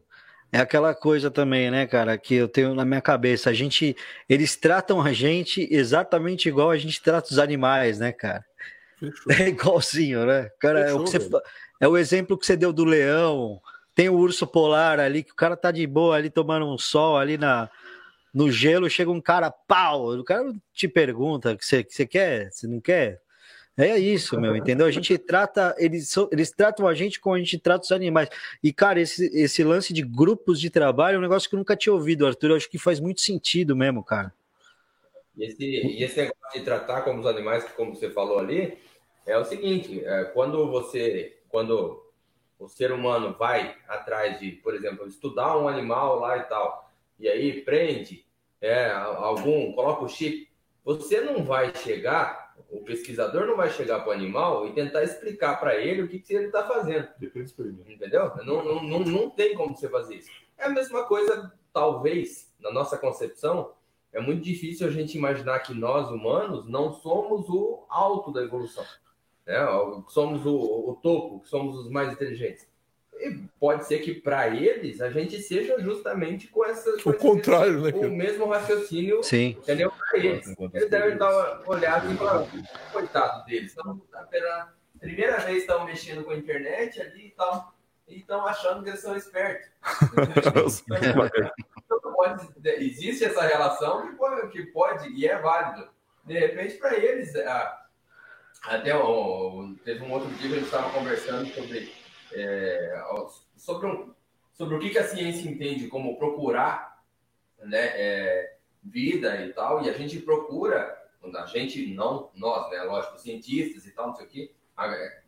S2: é aquela coisa também, né, cara, que eu tenho na minha cabeça. A gente, eles tratam a gente exatamente igual a gente trata os animais, né, cara? Fechou. É igualzinho, né? Cara, Fechou, é, o você, é o exemplo que você deu do leão. Tem o urso polar ali, que o cara tá de boa ali tomando um sol ali na, no gelo, chega um cara, pau! O cara te pergunta que você, que você quer, você não quer? É isso, meu, entendeu? A gente trata, eles, eles tratam a gente como a gente trata os animais. E, cara, esse, esse lance de grupos de trabalho é um negócio que eu nunca tinha ouvido, Arthur. Eu acho que faz muito sentido mesmo, cara.
S6: E esse, e esse negócio de tratar como os animais, que como você falou ali, é o seguinte: é, quando você, quando o ser humano vai atrás de, por exemplo, estudar um animal lá e tal, e aí prende é, algum, coloca o chip, você não vai chegar o pesquisador não vai chegar para o animal e tentar explicar para ele o que, que ele está fazendo. Entendeu? Não, não, não, não tem como você fazer isso. É a mesma coisa, talvez, na nossa concepção, é muito difícil a gente imaginar que nós, humanos, não somos o alto da evolução. Né? Somos o, o topo, somos os mais inteligentes. E pode ser que para eles a gente seja justamente com essa.
S4: O contrário, né?
S6: O mesmo raciocínio.
S2: Sim.
S6: Entendeu? Para eles. Eles devem estar olhando e falar, coitado deles. Estão, pela primeira vez estão mexendo com a internet ali e tal. E estão achando que eles são espertos. então, pode, existe essa relação que pode, que pode e é válido. De repente, para eles, até teve um outro dia que a gente estava conversando sobre é, sobre, um, sobre o que, que a ciência entende como procurar né, é, vida e tal, e a gente procura, a gente não, nós, né, lógico, cientistas e tal, não sei o que,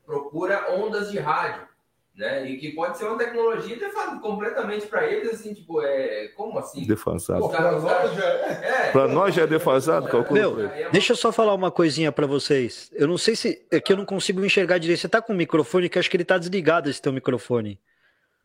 S6: procura ondas de rádio né? E que pode ser uma tecnologia defasada completamente para eles, assim, tipo, é. Como assim?
S7: Defasado.
S4: Para nós, já é.
S7: é. nós já é defasado, calcula.
S2: Meu, deixa eu só falar uma coisinha para vocês. Eu não sei se. É que eu não consigo enxergar direito. Você tá com o microfone, que acho que ele tá desligado esse teu microfone.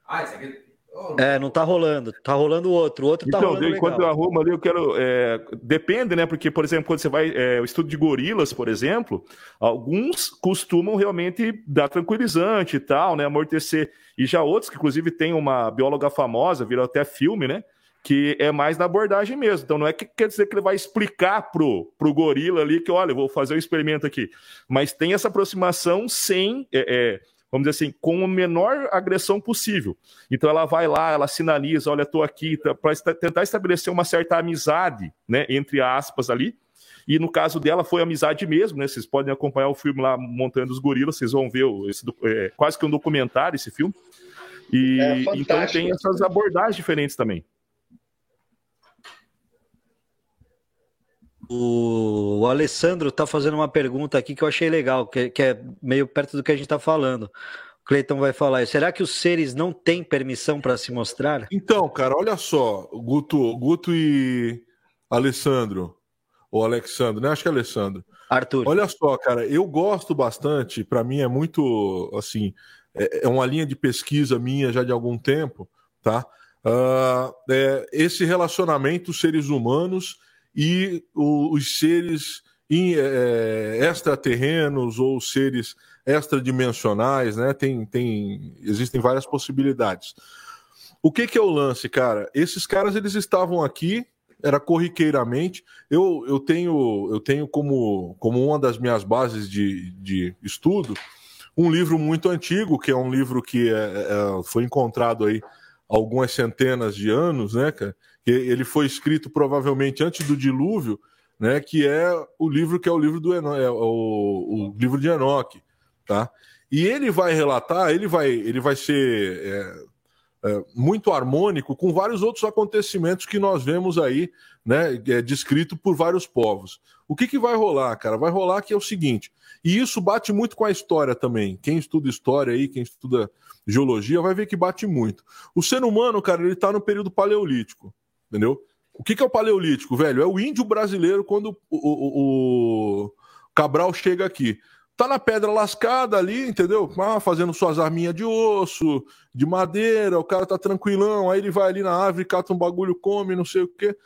S6: Ah, isso aqui.
S2: É, não tá rolando. Tá rolando o outro. O outro tá então, rolando
S7: enquanto
S2: legal.
S7: eu arrumo ali, eu quero. É, depende, né? Porque, por exemplo, quando você vai. É, o estudo de gorilas, por exemplo, alguns costumam realmente dar tranquilizante e tal, né? Amortecer. E já outros, que inclusive tem uma bióloga famosa, virou até filme, né? Que é mais na abordagem mesmo. Então não é que quer dizer que ele vai explicar pro, pro gorila ali que, olha, eu vou fazer o um experimento aqui. Mas tem essa aproximação sem. É, é vamos dizer assim, com a menor agressão possível. Então ela vai lá, ela sinaliza, olha, estou aqui, tá, para tentar estabelecer uma certa amizade, né, entre aspas ali. E no caso dela foi amizade mesmo, né? Vocês podem acompanhar o filme lá montando os gorilas, vocês vão ver esse, é, quase que um documentário esse filme. E é então tem essas abordagens diferentes também.
S2: O, Alessandro está fazendo uma pergunta aqui que eu achei legal, que, que é meio perto do que a gente está falando. O Cleiton vai falar: será que os seres não têm permissão para se mostrar?
S4: Então, cara, olha só, Guto, Guto e Alessandro, ou Alexandre, né? Acho que é Alessandro.
S2: Arthur.
S4: Olha só, cara, eu gosto bastante, para mim é muito, assim, é, é, uma linha de pesquisa minha já de algum tempo, tá? Uh, é, esse relacionamento seres humanos e o, os seres é, é, extraterrenos ou seres extradimensionais, né? Tem, tem, existem várias possibilidades. O que, que é o lance, cara? Esses caras eles estavam aqui, era corriqueiramente. Eu, eu tenho eu tenho como, como uma das minhas bases de, de estudo um livro muito antigo, que é um livro que é, é, foi encontrado aí algumas centenas de anos, né, cara? Ele foi escrito provavelmente antes do dilúvio, né? Que é o livro que é o livro do Eno, é o, o, livro de Enoque, tá? E ele vai relatar, ele vai, ele vai ser é, é, muito harmônico com vários outros acontecimentos que nós vemos aí, né, é, descrito por vários povos. O que, que vai rolar, cara? Vai rolar que é o seguinte, e isso bate muito com a história também. Quem estuda história aí, quem estuda geologia, vai ver que bate muito. O ser humano, cara, ele tá no período paleolítico, entendeu? O que, que é o paleolítico, velho? É o índio brasileiro quando o, o, o Cabral chega aqui tá na pedra lascada ali, entendeu? Ah, fazendo suas arminhas de osso, de madeira, o cara tá tranquilão, aí ele vai ali na árvore, cata um bagulho, come, não sei o quê.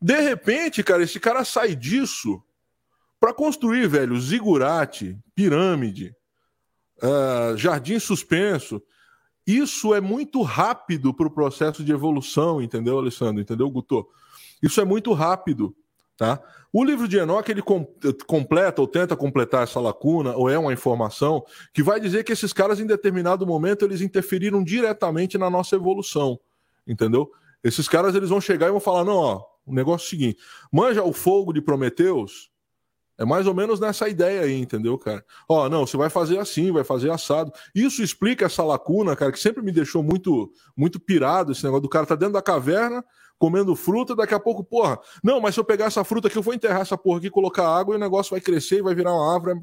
S4: De repente, cara, esse cara sai disso para construir, velho, zigurate, pirâmide, uh, jardim suspenso. Isso é muito rápido para o processo de evolução, entendeu, Alessandro? Entendeu, Guto? Isso é muito rápido, tá? O livro de Enoch ele com, completa ou tenta completar essa lacuna, ou é uma informação que vai dizer que esses caras, em determinado momento, eles interferiram diretamente na nossa evolução, entendeu? Esses caras eles vão chegar e vão falar: não, ó, o negócio é o seguinte, manja o fogo de Prometeus, é mais ou menos nessa ideia aí, entendeu, cara? Ó, não, você vai fazer assim, vai fazer assado. Isso explica essa lacuna, cara, que sempre me deixou muito muito pirado esse negócio do cara tá dentro da caverna, comendo fruta, daqui a pouco, porra, não, mas se eu pegar essa fruta aqui, eu vou enterrar essa porra aqui, colocar água e o negócio vai crescer e vai virar uma árvore.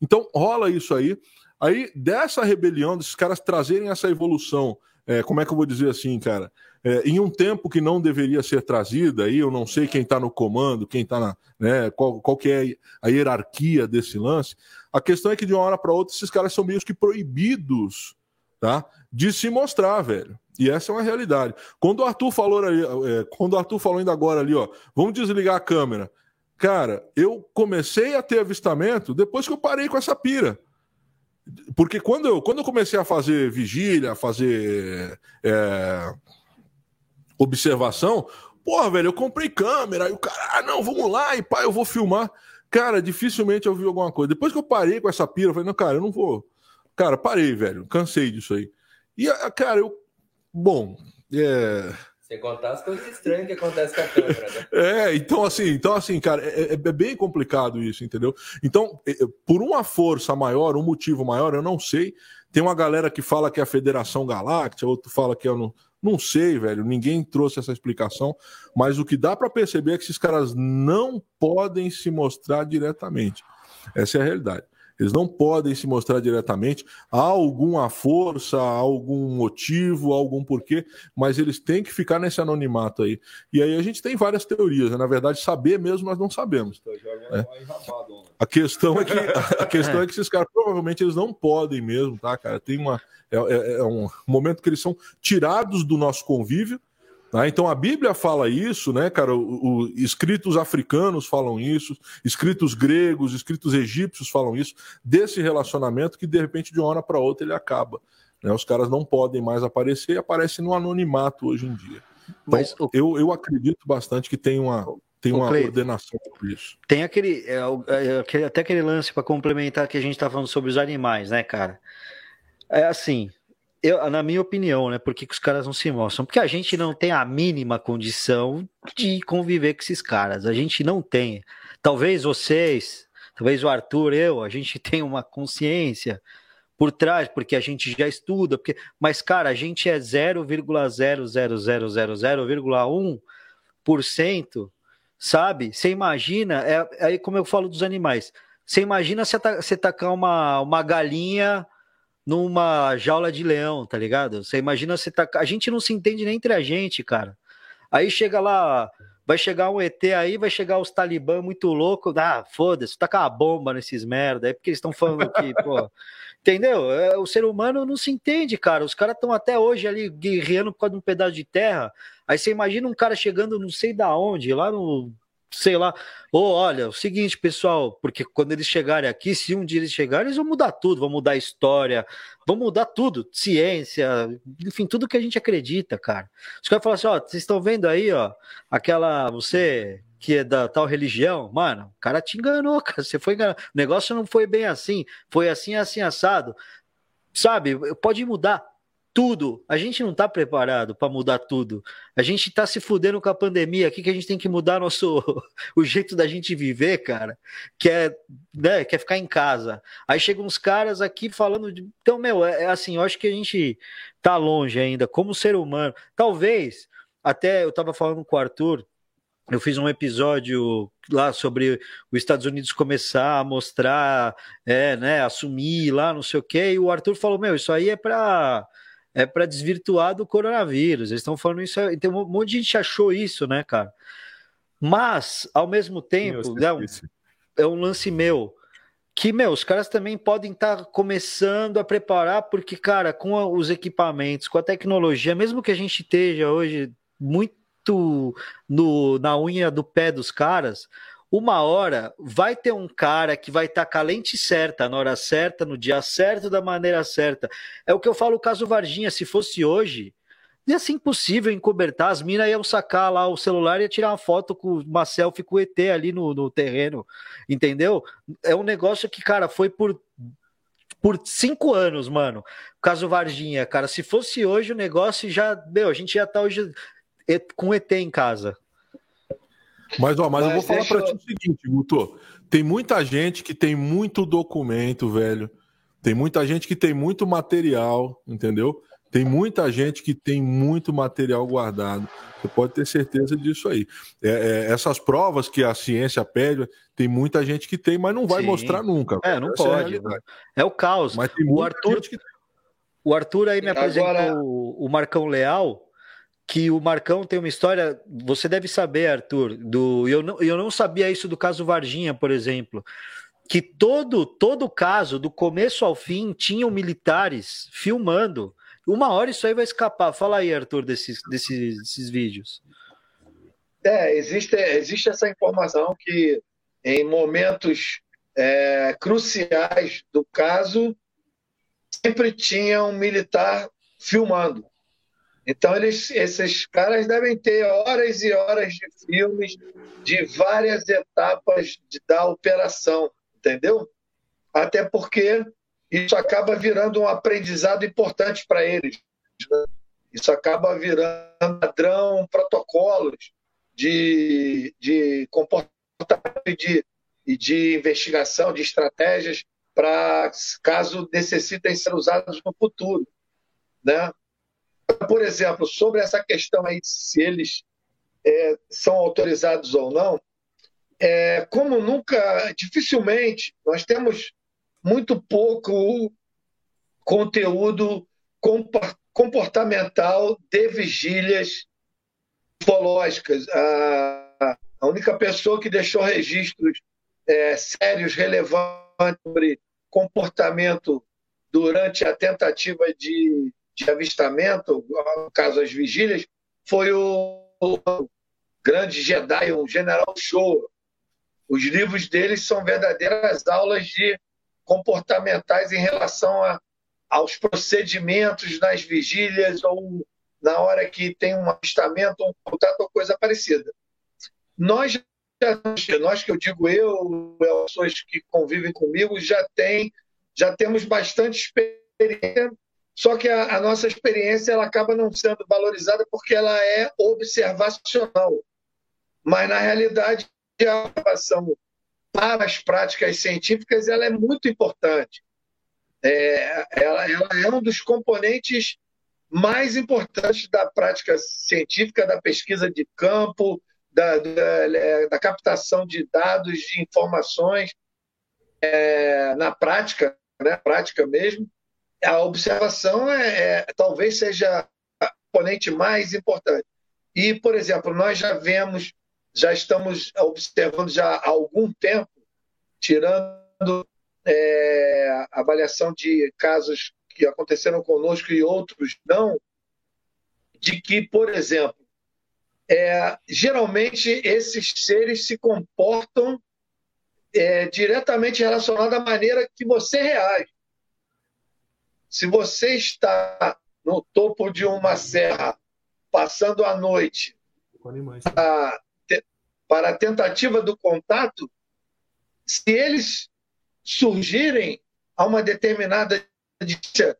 S4: Então rola isso aí. Aí, dessa rebelião, desses caras trazerem essa evolução, é, como é que eu vou dizer assim, cara? É, em um tempo que não deveria ser trazida, aí eu não sei quem está no comando, quem está na. Né, qual, qual que é a hierarquia desse lance. A questão é que de uma hora para outra esses caras são meio que proibidos tá, de se mostrar, velho. E essa é uma realidade. Quando o Arthur falou ali, é, quando o Arthur falou ainda agora ali, ó, vamos desligar a câmera. Cara, eu comecei a ter avistamento depois que eu parei com essa pira. Porque quando eu, quando eu comecei a fazer vigília, a fazer é, observação, porra, velho, eu comprei câmera, e o cara, ah, não, vamos lá, e pá, eu vou filmar. Cara, dificilmente eu vi alguma coisa. Depois que eu parei com essa pira, eu falei, não, cara, eu não vou. Cara, parei, velho, cansei disso aí. E, cara, eu Bom, é.
S6: Sem contar as coisas estranhas que acontecem com a câmera, né?
S4: É, então assim, então assim, cara, é, é, é bem complicado isso, entendeu? Então, é, é, por uma força maior, um motivo maior, eu não sei. Tem uma galera que fala que é a Federação Galáctica, outro fala que eu não. Não sei, velho. Ninguém trouxe essa explicação. Mas o que dá para perceber é que esses caras não podem se mostrar diretamente. Essa é a realidade. Eles não podem se mostrar diretamente. Há alguma força, há algum motivo, há algum porquê, mas eles têm que ficar nesse anonimato aí. E aí a gente tem várias teorias. Né? Na verdade, saber mesmo nós não sabemos. É. A questão é que a questão é que esses caras provavelmente eles não podem mesmo, tá, cara? Tem uma é, é, é um momento que eles são tirados do nosso convívio Tá? Então a Bíblia fala isso, né, cara? O, o, escritos africanos falam isso, escritos gregos, escritos egípcios falam isso, desse relacionamento que de repente de uma hora para outra ele acaba. Né? Os caras não podem mais aparecer e aparecem no anonimato hoje em dia. Então, Mas, eu, eu acredito bastante que tem uma, tem uma ordenação por isso.
S2: Tem aquele, é, é, até aquele lance para complementar que a gente está falando sobre os animais, né, cara? É assim, eu, na minha opinião, né? Por que, que, os caras não se mostram? Porque a gente não tem a mínima condição de conviver com esses caras. A gente não tem. Talvez vocês, talvez o Arthur, eu, a gente tenha uma consciência por trás, porque a gente já estuda, porque, mas, cara, a gente é 0,00000,1%, sabe? Você imagina, é, aí como eu falo dos animais, você imagina você, tá, você tacar uma, uma galinha numa jaula de leão, tá ligado? Você imagina você tá. A gente não se entende nem entre a gente, cara. Aí chega lá, vai chegar um ET aí, vai chegar os talibã muito louco. Ah, foda-se, taca uma bomba nesses merda. É porque eles estão falando que, pô. Entendeu? É, o ser humano não se entende, cara. Os caras estão até hoje ali guerreando por causa de um pedaço de terra. Aí você imagina um cara chegando não sei da onde, lá no sei lá. Ou oh, olha, o seguinte, pessoal, porque quando eles chegarem aqui, se um dia eles chegarem, eles vão mudar tudo, vão mudar a história, vão mudar tudo, ciência, enfim, tudo que a gente acredita, cara. Os caras falam assim, ó, vocês estão vendo aí, ó, aquela, você que é da tal religião, mano, o cara te enganou, cara, você foi enganado. O negócio não foi bem assim, foi assim, assim, assado. Sabe, pode mudar, tudo. A gente não está preparado para mudar tudo. A gente está se fudendo com a pandemia aqui que a gente tem que mudar nosso o jeito da gente viver, cara. Que é, né, que é ficar em casa. Aí chegam uns caras aqui falando de... então, meu, é, é assim, eu acho que a gente tá longe ainda como ser humano. Talvez até eu estava falando com o Arthur eu fiz um episódio lá sobre os Estados Unidos começar a mostrar, é, né, assumir lá, não sei o quê, e o Arthur falou: Meu, isso aí é para é para desvirtuar do coronavírus. Eles estão falando isso. Tem um monte de gente achou isso, né, cara? Mas, ao mesmo tempo, né, um, é um lance meu. Que, meu, os caras também podem estar tá começando a preparar, porque, cara, com os equipamentos, com a tecnologia, mesmo que a gente esteja hoje muito no, na unha do pé dos caras, uma hora vai ter um cara que vai estar tá com a lente certa, na hora certa, no dia certo, da maneira certa. É o que eu falo o caso Varginha, se fosse hoje, ia ser impossível encobertar, as minas iam sacar lá o celular e tirar uma foto com uma selfie com o ET ali no, no terreno, entendeu? É um negócio que, cara, foi por por cinco anos, mano. Caso Varginha, cara, se fosse hoje o negócio já, meu, a gente já tá hoje com ET em casa.
S4: Mas, ó, mas, mas eu vou falar para ti o seguinte, Guto. Tem muita gente que tem muito documento, velho. Tem muita gente que tem muito material, entendeu? Tem muita gente que tem muito material guardado. Você pode ter certeza disso aí. É, é, essas provas que a ciência pede, tem muita gente que tem, mas não vai Sim. mostrar nunca.
S2: É, não Essa pode. É, é, o caos.
S4: Mas tem o Arthur, que...
S2: o Arthur aí me apresentou Agora... o Marcão Leal que o Marcão tem uma história, você deve saber, Arthur, do eu não, eu não sabia isso do caso Varginha, por exemplo, que todo todo caso, do começo ao fim, tinham militares filmando. Uma hora isso aí vai escapar. Fala aí, Arthur, desses, desses, desses vídeos.
S3: É, existe, existe essa informação que em momentos é, cruciais do caso sempre tinha um militar filmando. Então, eles, esses caras devem ter horas e horas de filmes de várias etapas de, da operação, entendeu? Até porque isso acaba virando um aprendizado importante para eles. Né? Isso acaba virando padrão, protocolos de, de comportamento e de, de investigação, de estratégias para caso necessitem ser usados no futuro. Né? Por exemplo, sobre essa questão aí de se eles é, são autorizados ou não, é, como nunca, dificilmente, nós temos muito pouco conteúdo comportamental de vigílias ufológicas. A, a única pessoa que deixou registros é, sérios, relevantes sobre comportamento durante a tentativa de de avistamento, no caso as vigílias, foi o, o grande Jedi, o General Show. Os livros deles são verdadeiras aulas de comportamentais em relação a, aos procedimentos nas vigílias ou na hora que tem um avistamento, um contato ou coisa parecida. Nós, nós que eu digo eu, pessoas que convivem comigo, já tem, já temos bastante experiência só que a, a, nossa experiência ela acaba não sendo valorizada porque ela é observacional. Mas, na realidade, a observação para as práticas científicas ela é muito importante. É, ela, ela é um dos componentes mais importantes da prática científica, da pesquisa de campo, da, da, da captação de dados, de informações é, na prática, né, prática mesmo a observação é, é, talvez seja a componente mais importante. E, por exemplo, nós já vemos, já estamos observando já há algum tempo, tirando é, avaliação de casos que aconteceram conosco e outros não, de que, por exemplo, é, geralmente esses seres se comportam é, diretamente relacionado à maneira que você reage. Se você está no topo de uma serra, passando a noite, para, para a tentativa do contato, se eles surgirem a uma determinada distância,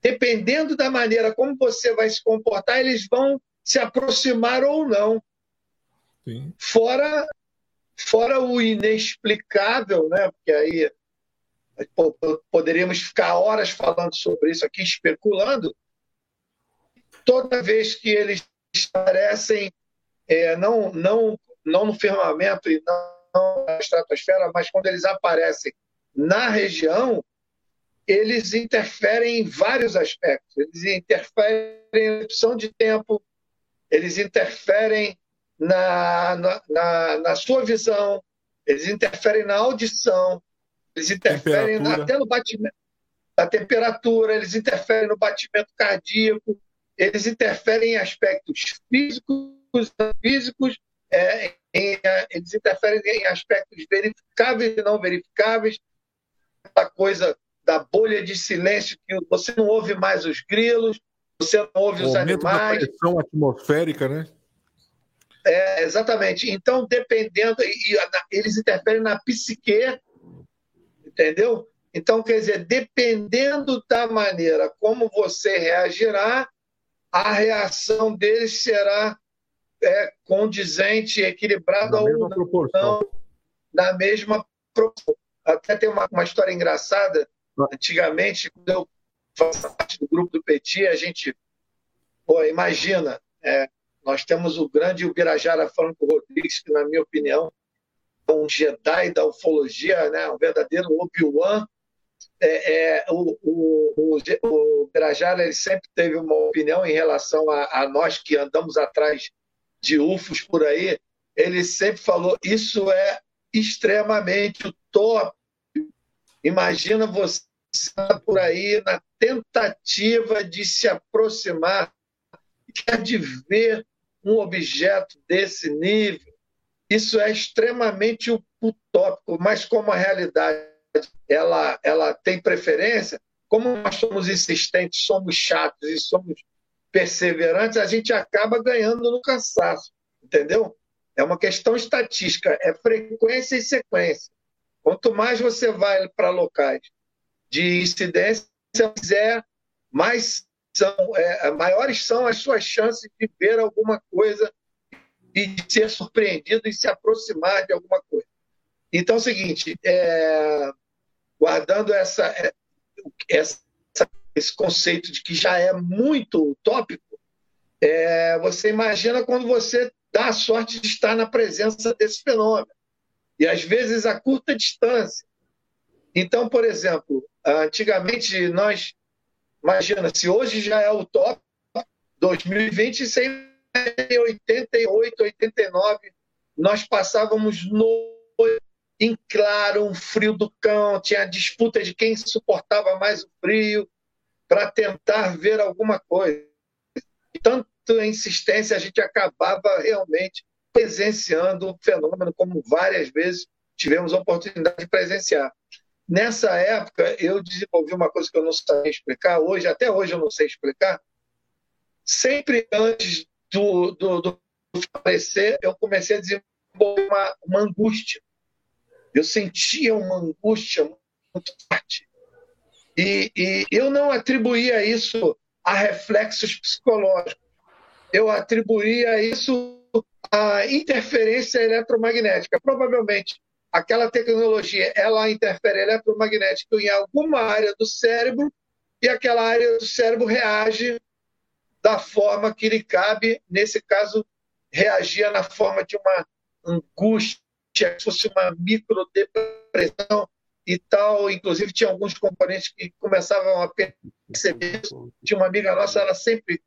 S3: dependendo da maneira como você vai se comportar, eles vão se aproximar ou não. Sim. Fora, fora o inexplicável, né? Porque aí poderíamos ficar horas falando sobre isso aqui, especulando. Toda vez que eles aparecem, é, não, não, não no firmamento e não na estratosfera, mas quando eles aparecem na região, eles interferem em vários aspectos. Eles interferem na opção de tempo, eles interferem na, na, na, na sua visão, eles interferem na audição, eles interferem até no batimento da temperatura, eles interferem no batimento cardíaco, eles interferem em aspectos físicos, físicos é, em, eles interferem em aspectos verificáveis e não verificáveis, a coisa da bolha de silêncio que você não ouve mais os grilos, você não ouve o os animais.
S4: Da pressão atmosférica, né?
S3: É, exatamente. Então, dependendo, e, eles interferem na psique, entendeu? Então, quer dizer, dependendo da maneira como você reagirá, a reação deles será é, condizente, equilibrada ou não, proporção. na mesma proporção. Até tem uma, uma história engraçada Antigamente, quando eu faço parte do grupo do Petit, a gente, pô, imagina, é, nós temos o grande Ubirajara Franco Rodrigues, que, na minha opinião, um Jedi da ufologia, né? um verdadeiro Obi-Wan. É, é, o, o, o, o Ubirajara ele sempre teve uma opinião em relação a, a nós que andamos atrás de UFOs por aí. Ele sempre falou: isso é extremamente top Imagina você por aí na tentativa de se aproximar, de ver um objeto desse nível. Isso é extremamente utópico, mas como a realidade ela, ela tem preferência, como nós somos insistentes, somos chatos e somos perseverantes, a gente acaba ganhando no cansaço, entendeu? É uma questão estatística, é frequência e sequência. Quanto mais você vai para locais de incidência, mais são, é, maiores são as suas chances de ver alguma coisa e ser surpreendido e se aproximar de alguma coisa. Então é o seguinte, é, guardando essa, é, essa, esse conceito de que já é muito utópico, é, você imagina quando você dá a sorte de estar na presença desse fenômeno e às vezes a curta distância. Então, por exemplo, antigamente nós, imagina, se hoje já é o top, 2020, sem 88, 89, nós passávamos no em claro, um frio do cão, tinha a disputa de quem suportava mais o frio para tentar ver alguma coisa. E tanto insistência, a gente acabava realmente presenciando o fenômeno, como várias vezes tivemos a oportunidade de presenciar. Nessa época, eu desenvolvi uma coisa que eu não sabia explicar, hoje, até hoje eu não sei explicar. Sempre antes do, do, do aparecer, eu comecei a desenvolver uma, uma angústia. Eu sentia uma angústia muito forte. E, e eu não atribuía isso a reflexos psicológicos. Eu atribuía isso a interferência eletromagnética. Provavelmente, aquela tecnologia ela interfere eletromagnética em alguma área do cérebro e aquela área do cérebro reage da forma que lhe cabe. Nesse caso, reagia na forma de uma angústia, se fosse uma microdepressão e tal. Inclusive, tinha alguns componentes que começavam a perceber isso. Tinha uma amiga nossa, ela sempre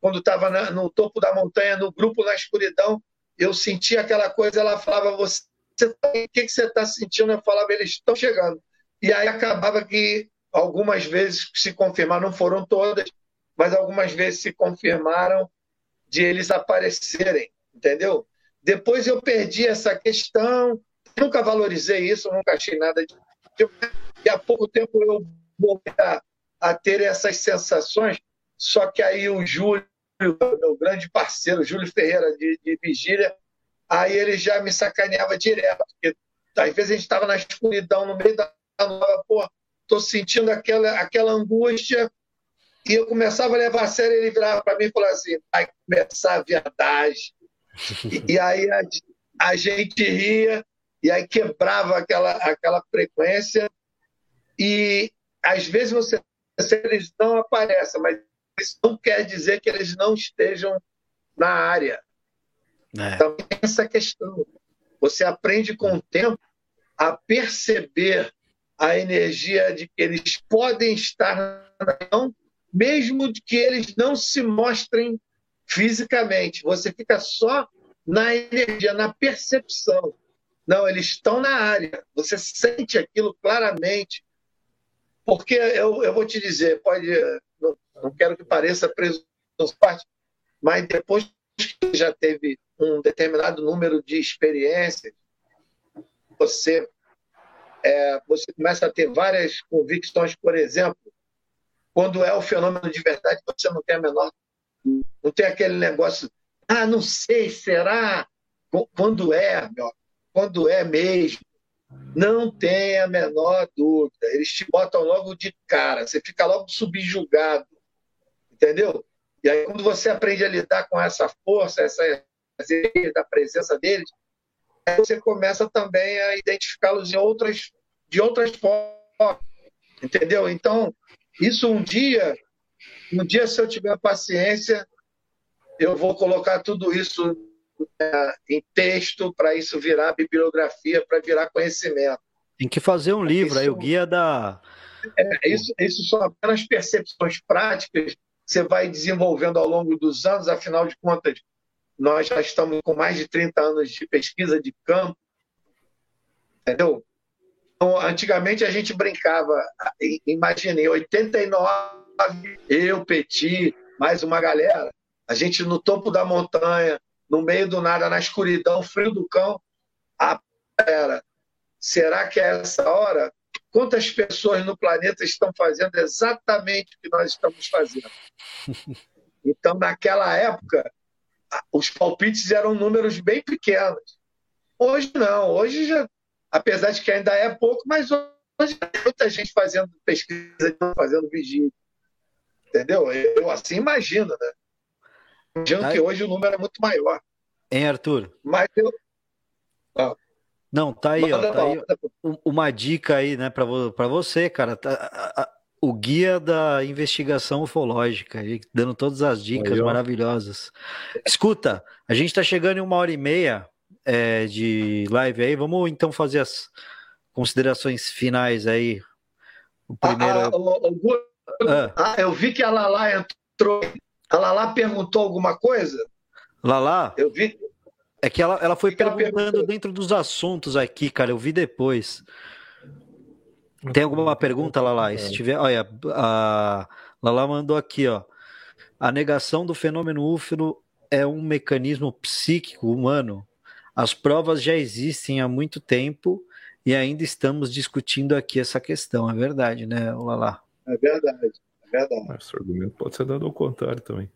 S3: quando estava no topo da montanha, no grupo na escuridão, eu sentia aquela coisa, ela falava, você, tá o que, que você está sentindo? Eu falava, eles estão chegando. E aí acabava que algumas vezes se confirmaram, não foram todas, mas algumas vezes se confirmaram de eles aparecerem, entendeu? Depois eu perdi essa questão, nunca valorizei isso, nunca achei nada de. E há pouco tempo eu voltei a, a ter essas sensações, só que aí o Júlio meu grande parceiro, Júlio Ferreira, de, de Vigília, aí ele já me sacaneava direto, porque às vezes a gente estava na escuridão, no meio da nova, pô, tô sentindo aquela, aquela angústia, e eu começava a levar a sério, ele virava para mim e falava assim: vai começar a viadagem. e, aí a, a, gente ria, e aí quebrava aquela, aquela frequência, e às vezes você eles não aparecem, mas isso não quer dizer que eles não estejam na área. É. Também essa questão. Você aprende com o tempo a perceber a energia de que eles podem estar não, mesmo que eles não se mostrem fisicamente. Você fica só na energia, na percepção. Não, eles estão na área. Você sente aquilo claramente. Porque eu, eu vou te dizer, pode, não, não quero que pareça parte, mas depois que já teve um determinado número de experiências, você é, você começa a ter várias convicções, por exemplo, quando é o fenômeno de verdade, você não tem a menor. Não tem aquele negócio, ah, não sei, será? Quando é, meu, quando é mesmo. Não tem a menor dúvida. Eles te botam logo de cara, você fica logo subjugado. Entendeu? E aí, quando você aprende a lidar com essa força, essa da presença deles, você começa também a identificá-los de outras, de outras formas. Entendeu? Então, isso um dia, um dia, se eu tiver paciência, eu vou colocar tudo isso é, em texto para isso virar bibliografia, para virar conhecimento.
S2: Tem que fazer um livro, isso, aí o guia da.
S3: É, isso, isso são apenas percepções práticas que você vai desenvolvendo ao longo dos anos, afinal de contas, nós já estamos com mais de 30 anos de pesquisa de campo, entendeu? Então, antigamente a gente brincava, imaginei, 89, eu, Petit, mais uma galera, a gente no topo da montanha, no meio do nada, na escuridão, frio do cão, a era, será que é essa hora? Quantas pessoas no planeta estão fazendo exatamente o que nós estamos fazendo? Então, naquela época, os palpites eram números bem pequenos. Hoje não, hoje já apesar de que ainda é pouco, mas hoje tem muita gente fazendo pesquisa, fazendo vigília. Entendeu? Eu assim imagino, né? Imagino tá que hoje o número é muito maior.
S2: Hein, Arthur?
S3: Mas eu.
S2: Ah. Não, tá aí, ó, tá aí uma dica aí, né, para você, cara. Tá, o guia da investigação ufológica, dando todas as dicas aí, maravilhosas. Escuta, a gente está chegando em uma hora e meia é, de live aí. Vamos então fazer as considerações finais aí.
S3: O primeiro. Ah, ah, ah, eu vi que a Lala entrou. A Lala perguntou alguma coisa?
S2: Lala?
S3: Eu vi.
S2: É que ela, ela foi que perguntando ela dentro dos assuntos aqui, cara. Eu vi depois. Tem alguma pergunta, Lala? Se tiver, olha, a Lala mandou aqui, ó. A negação do fenômeno UFO é um mecanismo psíquico humano as provas já existem há muito tempo e ainda estamos discutindo aqui essa questão, é verdade, né, Lala?
S3: É verdade, é verdade.
S7: Esse argumento pode ser dado ao contrário também.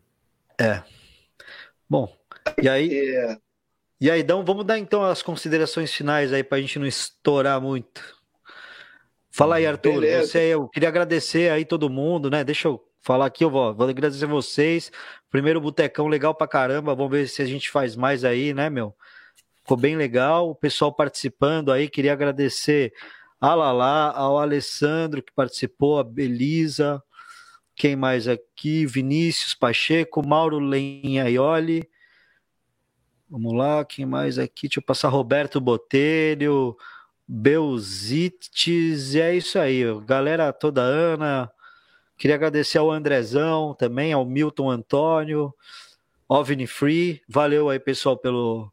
S2: É. Bom, e aí. É... E aí, então, vamos dar então as considerações finais aí para a gente não estourar muito. Fala aí, Arthur. Beleza. Você, eu queria agradecer aí todo mundo, né? Deixa eu falar aqui, eu vou, vou agradecer vocês. Primeiro botecão legal pra caramba. Vamos ver se a gente faz mais aí, né, meu? Ficou bem legal, o pessoal participando aí. Queria agradecer a Lala, ao Alessandro que participou, a Belisa, quem mais aqui? Vinícius Pacheco, Mauro Lenhaioli. Vamos lá, quem mais aqui? Deixa eu passar Roberto Botelho, Belzites, e é isso aí, galera toda, Ana. Queria agradecer ao Andrezão também, ao Milton Antônio, OVNI Free. Valeu aí, pessoal, pelo,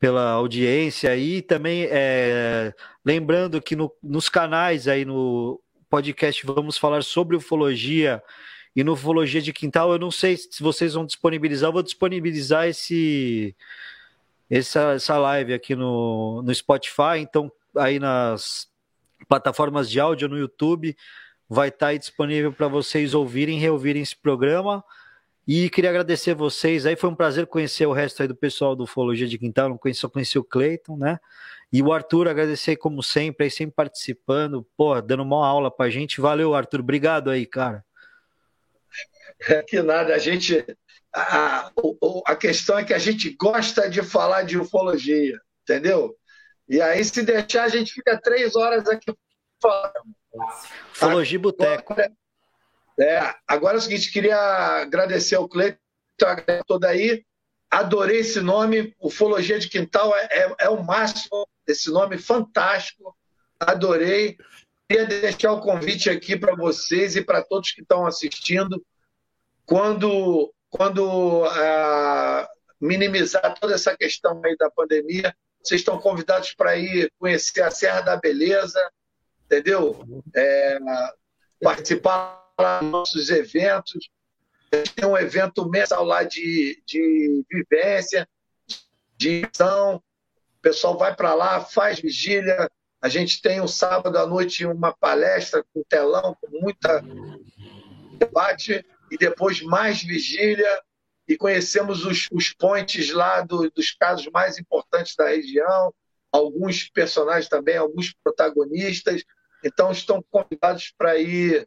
S2: pela audiência e também é, lembrando que no, nos canais aí no podcast vamos falar sobre ufologia e no ufologia de quintal eu não sei se vocês vão disponibilizar eu vou disponibilizar esse essa, essa live aqui no, no Spotify então aí nas plataformas de áudio no YouTube vai estar tá disponível para vocês ouvirem reouvirem esse programa e queria agradecer vocês aí, foi um prazer conhecer o resto aí do pessoal do Ufologia de Quintal, não conheci, só conheci o Cleiton, né? E o Arthur, agradecer como sempre, aí sempre participando, pô, dando uma aula pra gente. Valeu, Arthur, obrigado aí, cara.
S3: É que nada, a gente. A, a, a questão é que a gente gosta de falar de ufologia, entendeu? E aí, se deixar, a gente fica três horas aqui falando.
S2: Ufologia Boteco.
S3: É, agora é o seguinte, queria agradecer ao Cleiton, toda aí. Adorei esse nome, Ufologia de Quintal é, é, é o máximo, esse nome fantástico. Adorei. Queria deixar o convite aqui para vocês e para todos que estão assistindo. Quando, quando ah, minimizar toda essa questão aí da pandemia, vocês estão convidados para ir conhecer a Serra da Beleza, entendeu? É, participar dos nossos eventos. Tem um evento mensal lá de, de vivência, de ação. O pessoal vai para lá, faz vigília, a gente tem um sábado à noite uma palestra com telão, com muita debate, e depois mais vigília, e conhecemos os, os pontes lá do, dos casos mais importantes da região, alguns personagens também, alguns protagonistas. Então, estão convidados para ir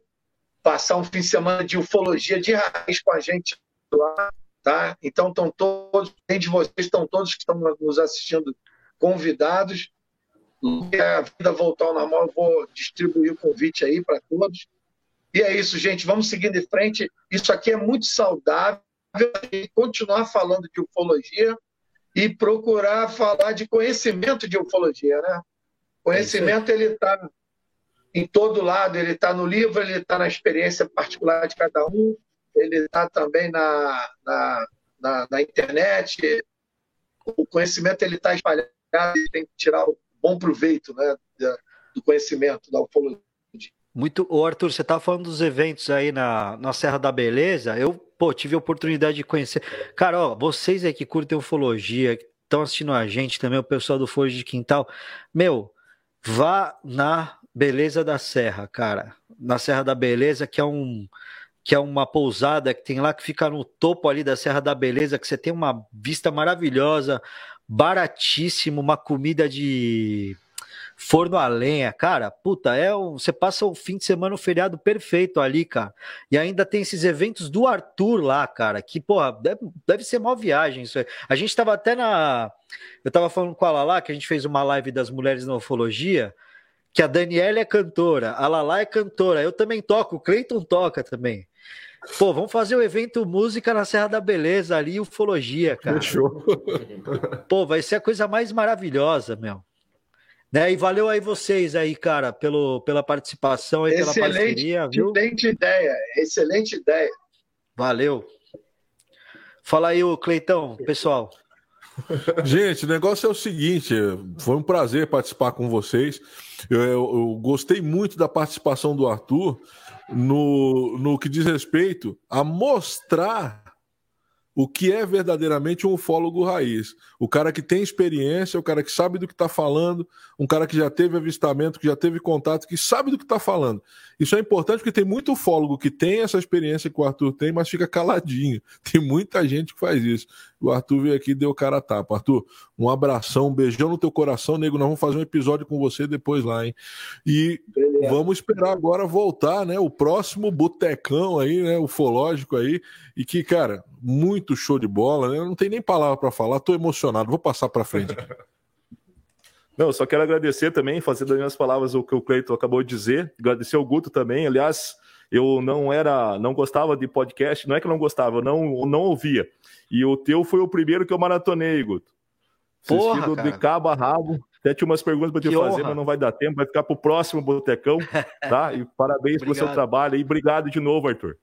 S3: passar um fim de semana de ufologia de raiz com a gente lá. Tá? Então, estão todos, além de vocês, estão todos que estão nos assistindo convidados que a vida voltar ao normal, eu vou distribuir o convite aí para todos. E é isso, gente. Vamos seguindo em frente. Isso aqui é muito saudável. Continuar falando de ufologia e procurar falar de conhecimento de ufologia, né? Conhecimento ele está em todo lado. Ele está no livro, ele está na experiência particular de cada um. Ele está também na, na, na, na internet. O conhecimento ele está espalhado. Tem que tirar o bom proveito né, do conhecimento da ufologia.
S2: Muito, Ô Arthur, você estava falando dos eventos aí na, na Serra da Beleza. Eu, pô, tive a oportunidade de conhecer. Cara, ó, vocês aí que curtem ufologia, estão assistindo a gente também, o pessoal do Forja de Quintal, meu, vá na Beleza da Serra, cara. Na Serra da Beleza, que é um que é uma pousada que tem lá que fica no topo ali da Serra da Beleza, que você tem uma vista maravilhosa, baratíssimo, uma comida de forno a lenha, cara, puta, é um, você passa o fim de semana, o feriado perfeito ali, cara. E ainda tem esses eventos do Arthur lá, cara, que, porra, deve, deve ser mal viagem isso aí. A gente tava até na. Eu tava falando com a Lala, que a gente fez uma live das mulheres na ufologia, que a Daniela é cantora, a Lala é cantora, eu também toco, o Cleiton toca também. Pô, vamos fazer o evento Música na Serra da Beleza ali, ufologia, cara. Fechou. Pô, vai ser a coisa mais maravilhosa, meu. Né? E valeu aí vocês aí, cara, pelo, pela participação e pela parceria, viu?
S3: Excelente ideia, excelente ideia.
S2: Valeu. Fala aí, o Cleitão, pessoal.
S4: Gente, o negócio é o seguinte: foi um prazer participar com vocês. Eu, eu, eu gostei muito da participação do Arthur no, no que diz respeito a mostrar o que é verdadeiramente um ufólogo raiz. O cara que tem experiência, o cara que sabe do que está falando, um cara que já teve avistamento, que já teve contato, que sabe do que está falando. Isso é importante porque tem muito ufólogo que tem essa experiência que o Arthur tem, mas fica caladinho. Tem muita gente que faz isso. O Arthur veio aqui e deu cara a tapa. Arthur, um abração, um beijão no teu coração, nego. Nós vamos fazer um episódio com você depois lá, hein? E Beleza. vamos esperar agora voltar, né? O próximo botecão aí, né? Ufológico aí. E que, cara, muito show de bola, né? Não tem nem palavra para falar, tô emocionado. Vou passar para frente aqui.
S7: Não, só quero agradecer também, fazer das minhas palavras o que o Cleiton acabou de dizer. Agradecer ao Guto também. Aliás, eu não era, não gostava de podcast, não é que eu não gostava, eu não, não ouvia. E o teu foi o primeiro que eu maratonei, Guto. Porra, de cabo a rabo. Até tinha umas perguntas para te que fazer, honra. mas não vai dar tempo, vai ficar para o próximo Botecão, tá? E parabéns pelo seu trabalho e obrigado de novo, Arthur.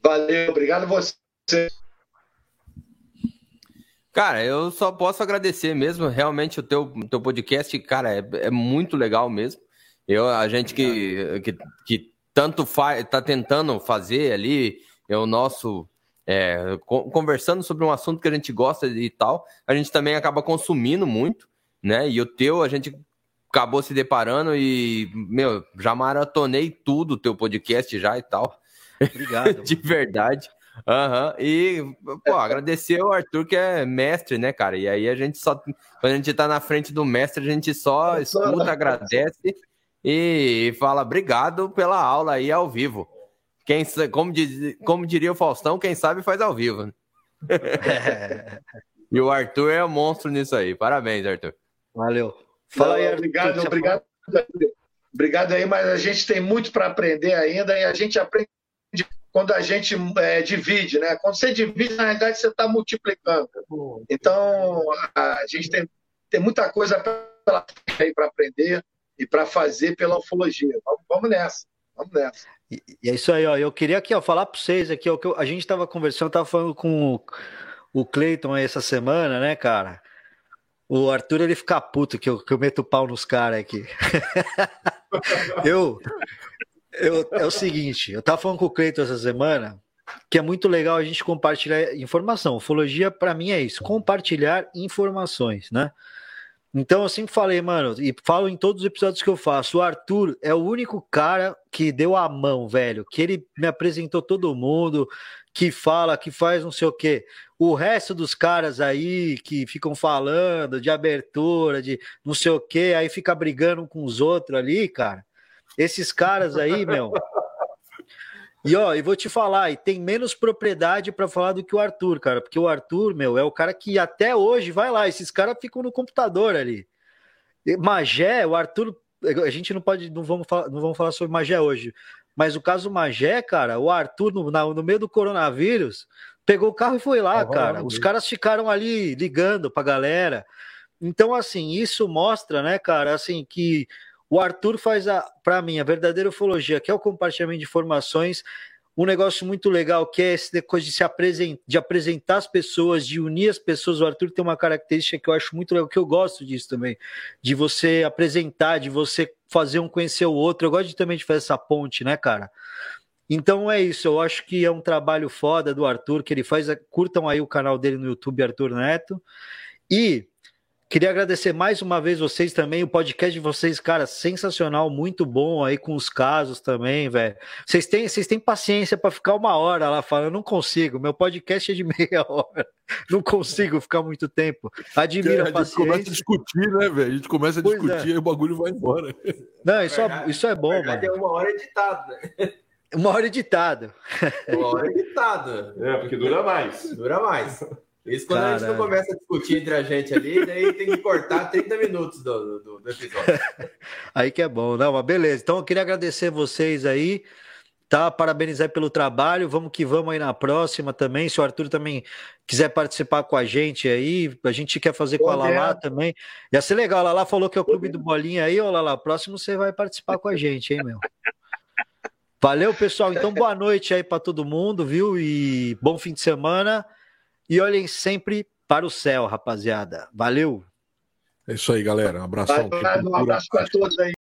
S3: Valeu, obrigado a você.
S6: Cara, eu só posso agradecer mesmo. Realmente o teu, teu podcast, cara, é, é muito legal mesmo. Eu, a gente que, que, que tanto faz, tá tentando fazer ali, é o nosso é, conversando sobre um assunto que a gente gosta e tal, a gente também acaba consumindo muito, né? E o teu, a gente acabou se deparando e, meu, já maratonei tudo o teu podcast já e tal.
S2: Obrigado.
S6: De verdade. Aham, uhum. e, pô, agradecer o Arthur, que é mestre, né, cara? E aí a gente só, quando a gente tá na frente do mestre, a gente só escuta, agradece e fala obrigado pela aula aí ao vivo. Quem, como, diz, como diria o Faustão, quem sabe faz ao vivo. Né? É. e o Arthur é um monstro nisso aí. Parabéns, Arthur.
S2: Valeu.
S3: Fala aí, obrigado, obrigado. Obrigado aí, mas a gente tem muito para aprender ainda e a gente aprende quando a gente é, divide, né? Quando você divide, na realidade, você está multiplicando. Então, a gente tem, tem muita coisa para aprender e para fazer pela ufologia. Vamos, vamos nessa. Vamos nessa.
S2: E, é isso aí, ó. Eu queria aqui, ó, falar para vocês aqui, ó, que eu, a gente estava conversando, estava falando com o, o Cleiton essa semana, né, cara? O Arthur ele fica puto que eu, que eu meto pau nos caras aqui. eu, eu, é o seguinte, eu tava falando com o Cleiton essa semana que é muito legal a gente compartilhar informação. Ufologia, para mim, é isso: compartilhar informações, né? Então eu sempre falei, mano, e falo em todos os episódios que eu faço, o Arthur é o único cara que deu a mão, velho, que ele me apresentou todo mundo, que fala, que faz não sei o quê. O resto dos caras aí que ficam falando de abertura, de não sei o quê, aí fica brigando com os outros ali, cara. Esses caras aí, meu, e ó, e vou te falar, e tem menos propriedade para falar do que o Arthur, cara, porque o Arthur, meu, é o cara que até hoje vai lá, esses caras ficam no computador ali. Magé, o Arthur, a gente não pode, não vamos falar, não vamos falar sobre Magé hoje, mas o caso Magé, cara, o Arthur no, na, no meio do coronavírus pegou o carro e foi lá, cara. Os caras ficaram ali ligando pra galera. Então, assim, isso mostra, né, cara, assim, que o Arthur faz, para mim, a verdadeira ufologia, que é o compartilhamento de informações, um negócio muito legal, que é essa coisa de se apresentar, de apresentar as pessoas, de unir as pessoas. O Arthur tem uma característica que eu acho muito legal, que eu gosto disso também, de você apresentar, de você fazer um conhecer o outro. Eu gosto de, também de fazer essa ponte, né, cara? Então é isso, eu acho que é um trabalho foda do Arthur, que ele faz. Curtam aí o canal dele no YouTube, Arthur Neto. E Queria agradecer mais uma vez vocês também, o podcast de vocês, cara, sensacional, muito bom aí com os casos também, velho. Vocês têm, vocês têm paciência para ficar uma hora lá falando, não consigo, meu podcast é de meia hora, não consigo ficar muito tempo. Admiro a, a paciência. A gente
S4: começa a discutir, né, velho? A gente começa a pois discutir é. e o bagulho vai embora.
S2: Não, isso, é, isso é bom, mano.
S6: É uma hora editado, né?
S2: Uma hora editado.
S6: Uma hora editado.
S5: É, porque dura mais.
S6: Dura mais. Isso quando Caralho. a gente não começa a discutir entre a gente ali, daí tem que cortar 30 minutos do, do, do episódio.
S2: aí que é bom, não, mas beleza. Então eu queria agradecer vocês aí, tá? Parabenizar pelo trabalho. Vamos que vamos aí na próxima também. Se o Arthur também quiser participar com a gente aí, a gente quer fazer com a Lala também. Ia ser legal. A Lala falou que é o clube do Bolinha aí, ô Lala. Próximo você vai participar com a gente, hein, meu? Valeu, pessoal. Então, boa noite aí para todo mundo, viu? E bom fim de semana. E olhem sempre para o céu, rapaziada. Valeu!
S4: É isso aí, galera. Um abração.
S3: Um abraço para todos aí.